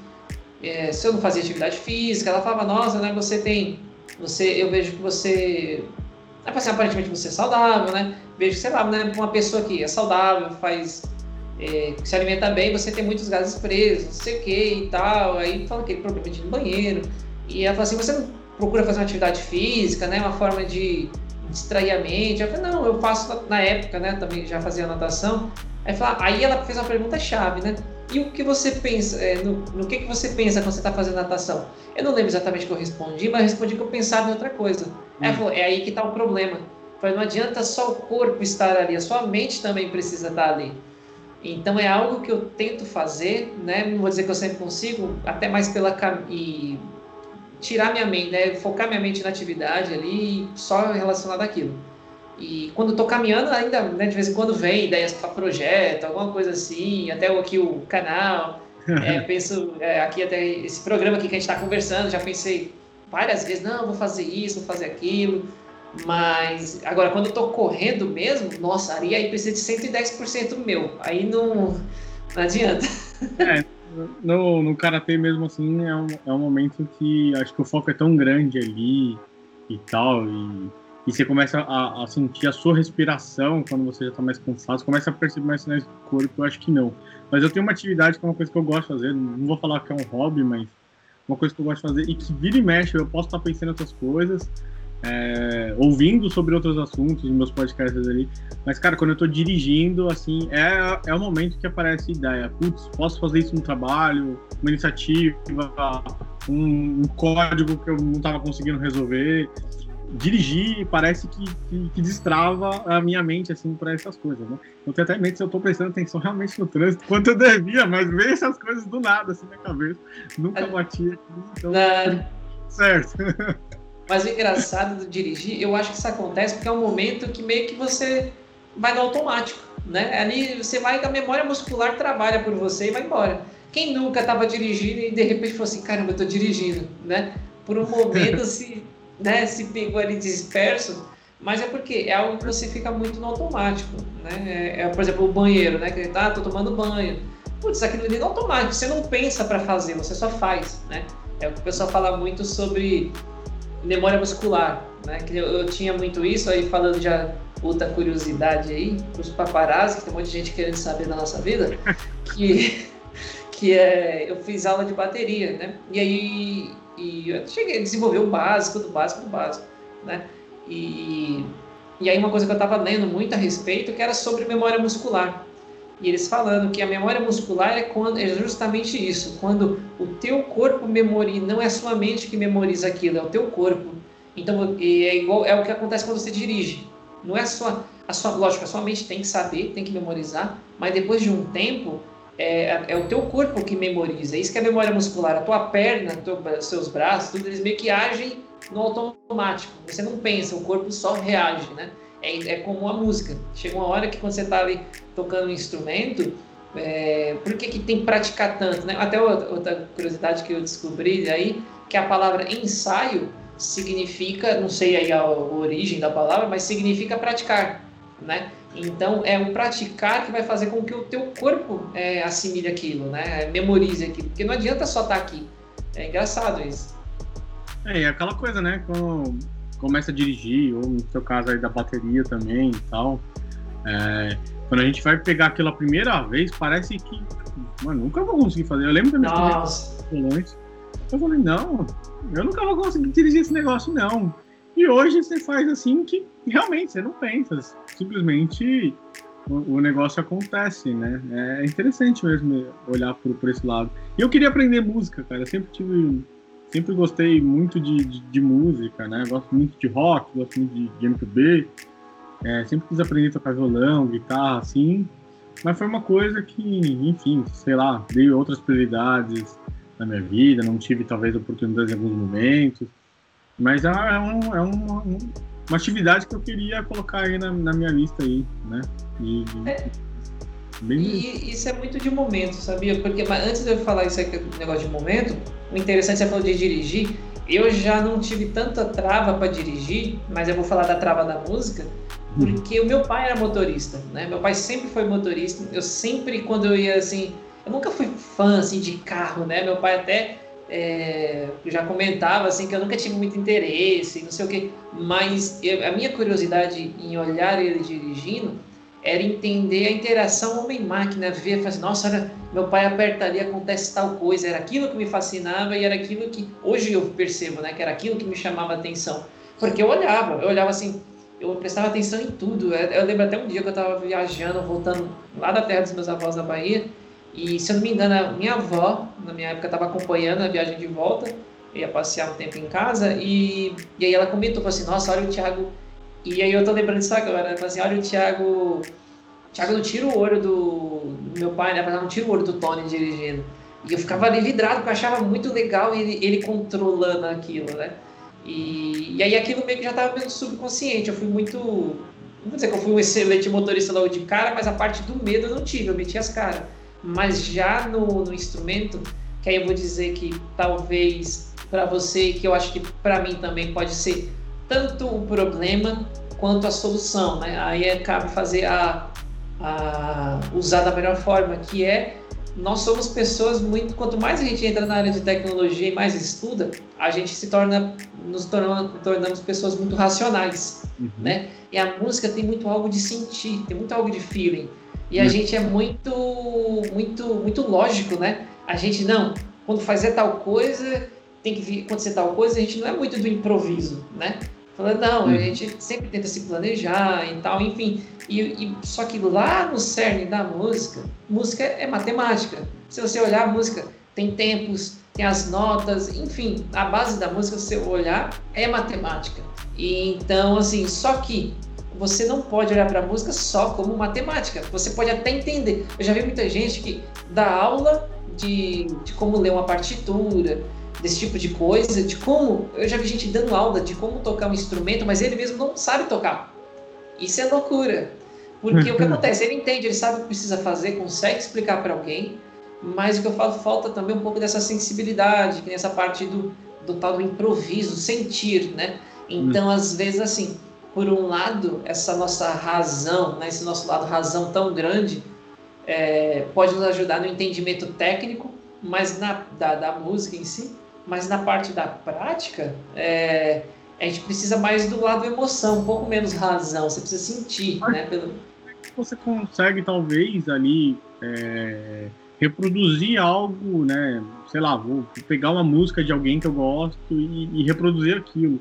é, se eu não fazia atividade física, ela falava, nossa, né, você tem, você, eu vejo que você, é assim, aparentemente você é saudável, né, vejo, sei lá, né, uma pessoa que é saudável, faz, é, se alimenta bem, você tem muitos gases presos, não sei o que e tal, aí fala aquele problema de ir no banheiro, e ela fala assim, você não procura fazer uma atividade física, né, uma forma de distrair a mente. Eu falei, não, eu faço na época, né? Também já fazia natação. Aí, fala, aí ela fez uma pergunta chave, né? E o que você pensa, é, no, no, que, que você pensa quando você está fazendo natação? Eu não lembro exatamente o que eu respondi, mas eu respondi que eu pensava em outra coisa. Hum. Ela falou, é aí que está o problema. Eu falei, não adianta só o corpo estar ali, a sua mente também precisa estar ali. Então é algo que eu tento fazer, né? Não vou dizer que eu sempre consigo, até mais pela e tirar minha mente, né, focar minha mente na atividade ali, só relacionado àquilo. E quando estou caminhando, ainda, né, de vez em quando vem ideias para projeto, alguma coisa assim, até aqui o canal. É, penso, é, aqui até esse programa aqui que a gente está conversando, já pensei várias vezes, não, vou fazer isso, vou fazer aquilo. Mas agora, quando eu estou correndo mesmo, nossa, aí, aí precisa de 110% meu. Aí não, não adianta. É, no, no karatê mesmo assim é um, é um momento que acho que o foco é tão grande ali e tal e, e você começa a, a sentir a sua respiração quando você já está mais cansado, começa a perceber mais sinais do corpo, eu acho que não. Mas eu tenho uma atividade que é uma coisa que eu gosto de fazer, não vou falar que é um hobby, mas uma coisa que eu gosto de fazer e que vira e mexe, eu posso estar pensando em outras coisas é, ouvindo sobre outros assuntos nos meus podcasts ali. Mas, cara, quando eu tô dirigindo, assim, é, é o momento que aparece a ideia. Putz, posso fazer isso no trabalho, uma iniciativa, um, um código que eu não estava conseguindo resolver. Dirigir parece que, que, que, destrava a minha mente, assim, para essas coisas, né? Eu tenho até mente se eu tô prestando atenção realmente no trânsito, quanto eu devia, mas veio essas coisas do nada, assim, na cabeça. Nunca bati aqui, então... Certo. Mas o engraçado do dirigir, eu acho que isso acontece porque é um momento que meio que você vai no automático, né? Ali você vai, a memória muscular trabalha por você e vai embora. Quem nunca estava dirigindo e de repente falou assim, caramba, eu estou dirigindo, né? Por um momento se, né, se pegou ali disperso, mas é porque é algo que você fica muito no automático, né? É, é por exemplo, o banheiro, né? Que tá, ah, tô tomando banho. Putz, aquilo ali é automático, você não pensa para fazer, você só faz, né? É o que o pessoal fala muito sobre memória muscular, né? Que eu, eu, tinha muito isso aí falando já outra curiosidade aí os paparazzi, que tem um monte de gente querendo saber da nossa vida, que que é eu fiz aula de bateria, né? E aí e eu cheguei a desenvolver o básico do básico do básico, né? E e aí uma coisa que eu estava lendo muito a respeito que era sobre memória muscular. E eles falando que a memória muscular é, quando, é justamente isso, quando o teu corpo memoriza, não é a sua mente que memoriza aquilo, é o teu corpo. Então é igual é o que acontece quando você dirige. Não é sua, a sua lógico, a sua mente tem que saber, tem que memorizar, mas depois de um tempo é, é o teu corpo que memoriza. Isso que é a memória muscular. A tua perna, os seus braços, tudo eles meio que agem no automático. Você não pensa, o corpo só reage, né? É, é como a música. Chega uma hora que quando você está ali tocando um instrumento, é, por que, que tem que praticar tanto? Né? Até outra curiosidade que eu descobri aí, que a palavra ensaio significa, não sei aí a, origem da palavra, mas significa praticar, né? Então é o praticar que vai fazer com que o teu corpo é, assimile aquilo, né? Memorize aquilo, porque não adianta só estar tá aqui. É engraçado isso. É, e aquela coisa, né? Quando começa a dirigir, ou no seu caso aí da bateria também e tal. É, quando a gente vai pegar aquela primeira vez, parece que, mano, nunca vou conseguir fazer. Eu lembro da minha experiência Eu falei, não, eu nunca vou conseguir dirigir esse negócio, não. E hoje você faz assim que realmente você não pensa, simplesmente o, o negócio acontece, né? É interessante mesmo olhar por, por esse lado. E eu queria aprender música, cara. Eu sempre tive sempre gostei muito de, de, de, música, né? Gosto muito de rock, gosto muito de, de MPB. É, sempre quis aprender a tocar violão, guitarra, assim. Mas foi uma coisa que, enfim, sei lá, dei outras prioridades na minha vida, não tive talvez oportunidades em alguns momentos. Mas é, é, um, é uma, uma atividade que eu queria colocar aí na, na minha lista aí, né? É, e isso é muito de momento, sabia? Porque antes de eu falar isso aqui, negócio de momento, o interessante é você falou de dirigir. Eu já não tive tanta trava para dirigir, mas eu vou falar da trava da música, porque o meu pai era motorista, né? Meu pai sempre foi motorista. Eu sempre, quando eu ia assim, eu nunca fui fã assim de carro, né? Meu pai até é, já comentava assim que eu nunca tive muito interesse, não sei o que, mas eu, a minha curiosidade em olhar ele dirigindo era entender a interação homem-máquina, ver, assim, nossa, meu pai aperta ali, acontece tal coisa, era aquilo que me fascinava e era aquilo que hoje eu percebo, né, que era aquilo que me chamava atenção, porque eu olhava, eu olhava assim, eu prestava atenção em tudo, eu lembro até um dia que eu estava viajando, voltando lá da terra dos meus avós da Bahia, e se eu não me engano, minha avó, na minha época, estava acompanhando a viagem de volta, ia passear um tempo em casa, e, e aí ela comentou, falou assim, nossa, olha o Thiago e aí eu tô lembrando disso agora, né? assim, olha o Thiago. O Thiago não tira o olho do, do meu pai, né? Não tira o olho do Tony dirigindo. E eu ficava ali vidrado, porque eu achava muito legal ele, ele controlando aquilo, né? E, e aí aquilo meio que já estava meio subconsciente. Eu fui muito. Não vou dizer que eu fui um excelente motorista logo de cara, mas a parte do medo eu não tive, eu meti as caras. Mas já no, no instrumento, que aí eu vou dizer que talvez para você, que eu acho que para mim também pode ser tanto o problema quanto a solução, né? Aí é, cabe fazer a, a usar da melhor forma, que é nós somos pessoas muito quanto mais a gente entra na área de tecnologia e mais estuda, a gente se torna nos tornamos, tornamos pessoas muito racionais, uhum. né? E a música tem muito algo de sentir, tem muito algo de feeling. E a uhum. gente é muito muito muito lógico, né? A gente não, quando fazer tal coisa, tem que acontecer tal coisa, a gente não é muito do improviso, né? Falando, não, uhum. a gente sempre tenta se planejar e tal, enfim. E, e, só que lá no cerne da música, música é matemática. Se você olhar a música, tem tempos, tem as notas, enfim, a base da música, se você olhar, é matemática. E então, assim, só que você não pode olhar para a música só como matemática. Você pode até entender. Eu já vi muita gente que dá aula de, de como ler uma partitura, desse tipo de coisa, de como. Eu já vi gente dando aula de como tocar um instrumento, mas ele mesmo não sabe tocar. Isso é loucura. Porque o que acontece? Ele entende, ele sabe o que precisa fazer, consegue explicar para alguém, mas o que eu falo, falta também um pouco dessa sensibilidade, que nessa parte do, do tal do improviso, sentir, né? Então, hum. às vezes, assim, por um lado, essa nossa razão, né, esse nosso lado razão tão grande, é, pode nos ajudar no entendimento técnico, mas na, da, da música em si, mas na parte da prática, é, a gente precisa mais do lado emoção, um pouco menos razão, você precisa sentir, mas, né? Pelo... Você consegue, talvez, ali é, reproduzir algo, né? Sei lá, vou pegar uma música de alguém que eu gosto e, e reproduzir aquilo.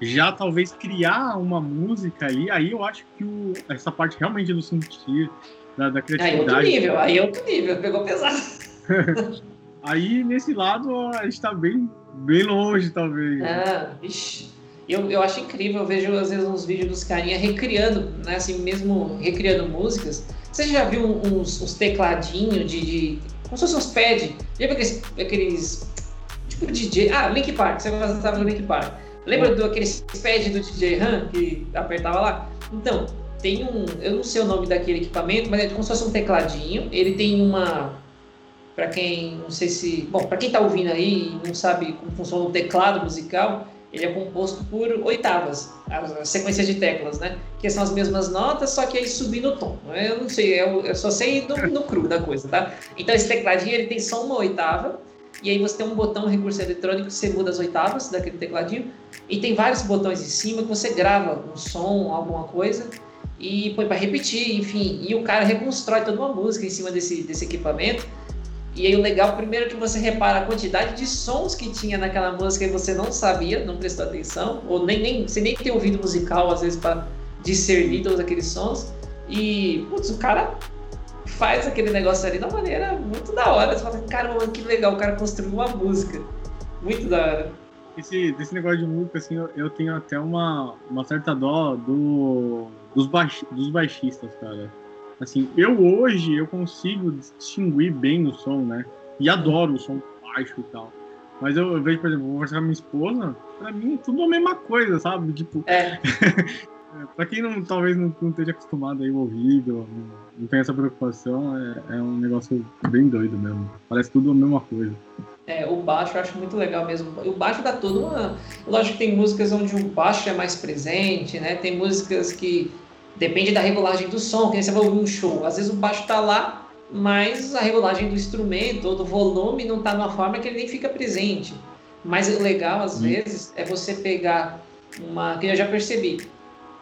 Já talvez criar uma música ali, aí eu acho que o, essa parte realmente do sentir, da, da criatividade. Aí é outro nível, aí é outro nível, pegou pesado. Aí, nesse lado, a gente tá bem, bem longe, talvez. Ah, ixi. Eu, eu acho incrível, eu vejo às vezes uns vídeos dos carinha recriando, né, assim, mesmo recriando músicas. Você já viu uns, uns tecladinhos de, de, como se fossem uns pads? Já viu aqueles, aqueles, tipo DJ, ah, Link Park, você gostava do Link Park. Lembra do aqueles pads do DJ Han que apertava lá? Então, tem um, eu não sei o nome daquele equipamento, mas é como se fosse um tecladinho, ele tem uma, para quem não sei se, bom, para quem está ouvindo aí e não sabe como funciona o teclado musical, ele é composto por oitavas, a sequência de teclas, né? Que são as mesmas notas, só que aí subindo o tom. Eu não sei, eu, eu só sei no, no, cru da coisa, tá? Então esse tecladinho ele tem só uma oitava, e aí você tem um botão recurso eletrônico que você muda as oitavas daquele tecladinho, e tem vários botões em cima que você grava um som, alguma coisa, e põe para repetir, enfim, e o cara reconstrói toda uma música em cima desse, desse equipamento. E aí o legal, primeiro que você repara a quantidade de sons que tinha naquela música e você não sabia, não prestou atenção, ou nem, nem você nem tem ouvido musical às vezes para discernir todos aqueles sons. E, putz, o cara faz aquele negócio ali de uma maneira muito da hora. Você fala, caramba, que legal, o cara construiu uma música. Muito da hora. Esse, desse negócio de música, assim, eu, eu tenho até uma, uma certa dó do, dos, baix, dos baixistas, cara Assim, eu hoje eu consigo distinguir bem o som, né? E adoro o som baixo e tal. Mas eu, eu vejo, por exemplo, vou conversar com a minha esposa, pra mim é tudo a mesma coisa, sabe? Tipo. É. pra quem não, talvez não, não esteja acostumado aí o ouvido, não, não tem essa preocupação, é, é um negócio bem doido mesmo. Parece tudo a mesma coisa. É, o baixo eu acho muito legal mesmo. O baixo dá toda uma. Lógico que tem músicas onde o baixo é mais presente, né? Tem músicas que Depende da regulagem do som, que você vai ouvir um show. Às vezes o baixo está lá, mas a regulagem do instrumento ou do volume não está de uma forma que ele nem fica presente. Mas o legal, às hum. vezes, é você pegar uma. que eu já percebi.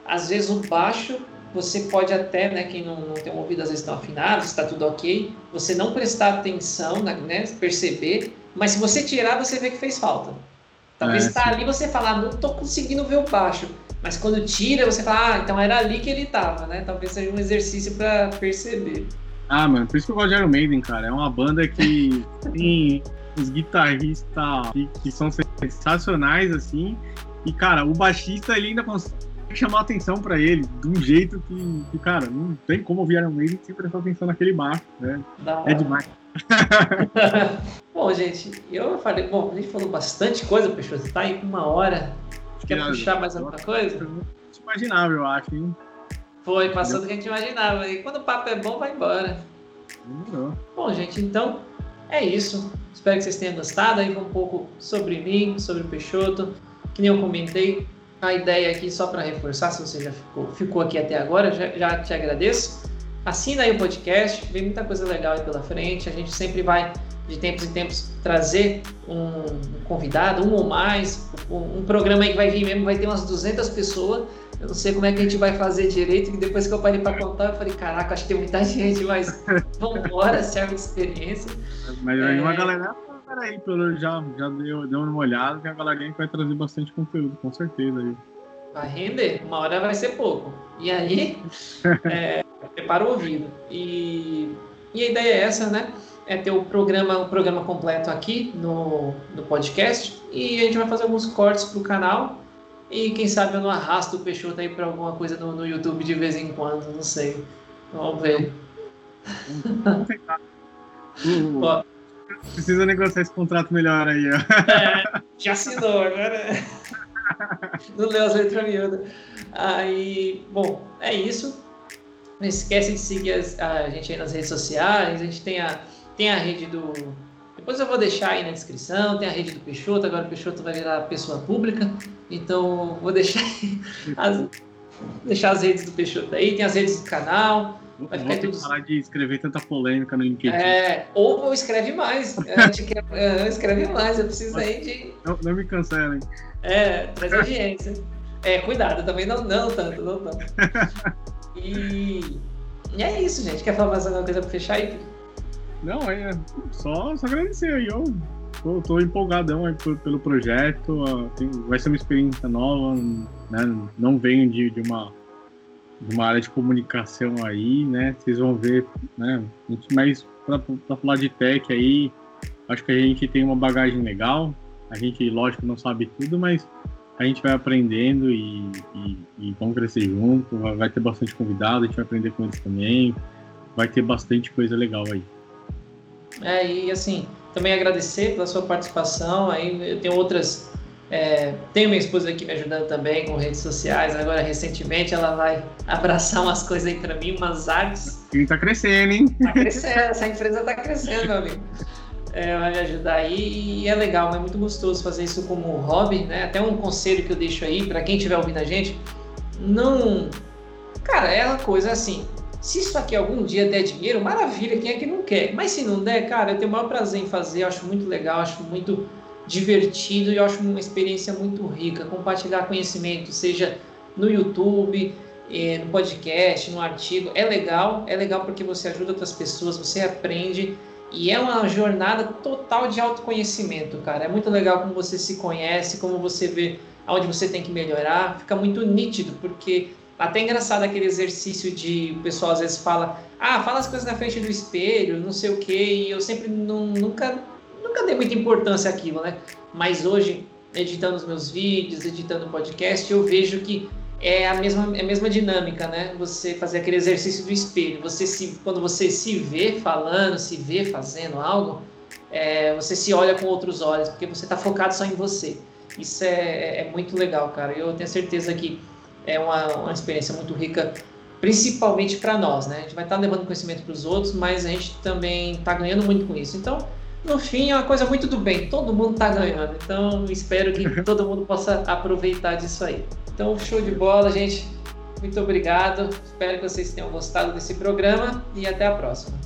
Às vezes o baixo, você pode até, né, quem não, não tem um ouvido, às vezes estão afinados, está tudo ok, você não prestar atenção, né, perceber, mas se você tirar, você vê que fez falta. Talvez está é, ali você falar, não estou conseguindo ver o baixo. Mas quando tira, você fala, ah, então era ali que ele tava, né? Talvez seja um exercício para perceber. Ah, mano, por isso que eu gosto de Iron Maiden, cara. É uma banda que tem os guitarristas que, que, são sensacionais, assim. E, cara, o baixista ele ainda consegue chamar atenção para ele de um jeito que, que, cara, não tem como ouvir Iron Maiden sem prestar atenção naquele baixo, né? É demais. bom, gente, eu falei, bom, a gente falou bastante coisa, Peixoto, tá aí uma hora Quer puxar mais alguma coisa? Imaginável, eu acho, hein? Foi, passou do que a gente imaginava. E quando o papo é bom, vai embora. Não. Bom, gente, então é isso. Espero que vocês tenham gostado. Aí foi um pouco sobre mim, sobre o Peixoto. Que nem eu comentei, a ideia aqui, só para reforçar, se você já ficou, ficou aqui até agora, já, já te agradeço. Assina aí o podcast, vem muita coisa legal aí pela frente. A gente sempre vai de tempos em tempos trazer um convidado, um ou mais, um, um, programa aí que vai vir mesmo, vai ter umas 200 pessoas. Eu não sei como é que a gente vai fazer direito, que depois que eu parei para contar, eu falei, caraca, acho que tem muita gente, mas vamos embora, serve de experiência. Mas aí é... uma galera, peraí, pelo, já, já deu, deu uma olhada, que a galerinha vai trazer bastante conteúdo, com certeza aí. Vai render, uma hora vai ser pouco. E aí, é, prepara o ouvido. E, e a ideia é essa, né? É ter o programa, o programa completo aqui no, no podcast. E a gente vai fazer alguns cortes pro canal. E quem sabe eu não arrasto o Peixoto aí para alguma coisa no, no YouTube de vez em quando, não sei. Vamos ver. Precisa negociar esse contrato melhor aí, ó. É, já assinou, agora. Não leu as letras miúdas. Aí, bom, é isso. Não esquece de seguir a gente aí nas redes sociais. A gente tem a, tem a rede do. Depois eu vou deixar aí na descrição. Tem a rede do Peixoto. Agora o Peixoto vai virar pessoa pública. Então vou deixar as, deixar as redes do Peixoto aí. Tem as redes do canal. Vai ficar tudo... parar de escrever tanta polêmica no LinkedIn. É, ou escreve mais. A gente quer, é, escreve mais. Eu preciso aí de. Não, não me cancelem. É, traz audiência. É, cuidado, também não, não tanto, não tanto. E, e é isso, gente. Quer falar mais alguma coisa pra fechar aí? Não, é só, só agradecer aí. Eu tô, tô empolgadão aí pelo projeto. Tem, vai ser uma experiência nova, né? Não venho de, de uma de uma área de comunicação aí, né? Vocês vão ver, né? Mas para falar de tech aí, acho que a gente tem uma bagagem legal. A gente, lógico, não sabe tudo, mas a gente vai aprendendo e, e, e vamos crescer junto. Vai ter bastante convidado, a gente vai aprender com eles também. Vai ter bastante coisa legal aí. É, e assim, também agradecer pela sua participação. Aí eu tenho outras é, tenho minha esposa aqui me ajudando também com redes sociais. Agora, recentemente, ela vai abraçar umas coisas aí para mim, umas artes. E tá crescendo, hein? Tá crescendo, essa empresa tá crescendo, meu amigo. É, vai me ajudar aí e é legal, é muito gostoso fazer isso como hobby, né? Até um conselho que eu deixo aí para quem estiver ouvindo a gente, não, cara, é uma coisa assim. Se isso aqui algum dia der dinheiro, maravilha, quem é que não quer? Mas se não der, cara, eu tenho o maior prazer em fazer, eu acho muito legal, acho muito divertido e eu acho uma experiência muito rica. Compartilhar conhecimento, seja no YouTube, eh, no podcast, no artigo, é legal, é legal porque você ajuda outras pessoas, você aprende e é uma jornada total de autoconhecimento, cara. É muito legal como você se conhece, como você vê aonde você tem que melhorar, fica muito nítido, porque até é engraçado aquele exercício de o pessoal às vezes fala, ah, fala as coisas na frente do espelho, não sei o que, e eu sempre não, nunca nunca dei muita importância àquilo, né? Mas hoje, editando os meus vídeos, editando o podcast, eu vejo que é a mesma, é a mesma dinâmica, né? Você fazer aquele exercício do espelho. Você se, quando você se vê falando, se vê fazendo algo, é, você se olha com outros olhos, porque você está focado só em você. Isso é, é, muito legal, cara. Eu tenho certeza que é uma, uma experiência muito rica, principalmente para nós, né? A gente vai estar tá levando conhecimento para os outros, mas a gente também está ganhando muito com isso. Então, no fim é uma coisa muito do bem, todo mundo está ganhando. Então espero que todo mundo possa aproveitar disso aí. Então, show de bola, gente. Muito obrigado. Espero que vocês tenham gostado desse programa e até a próxima.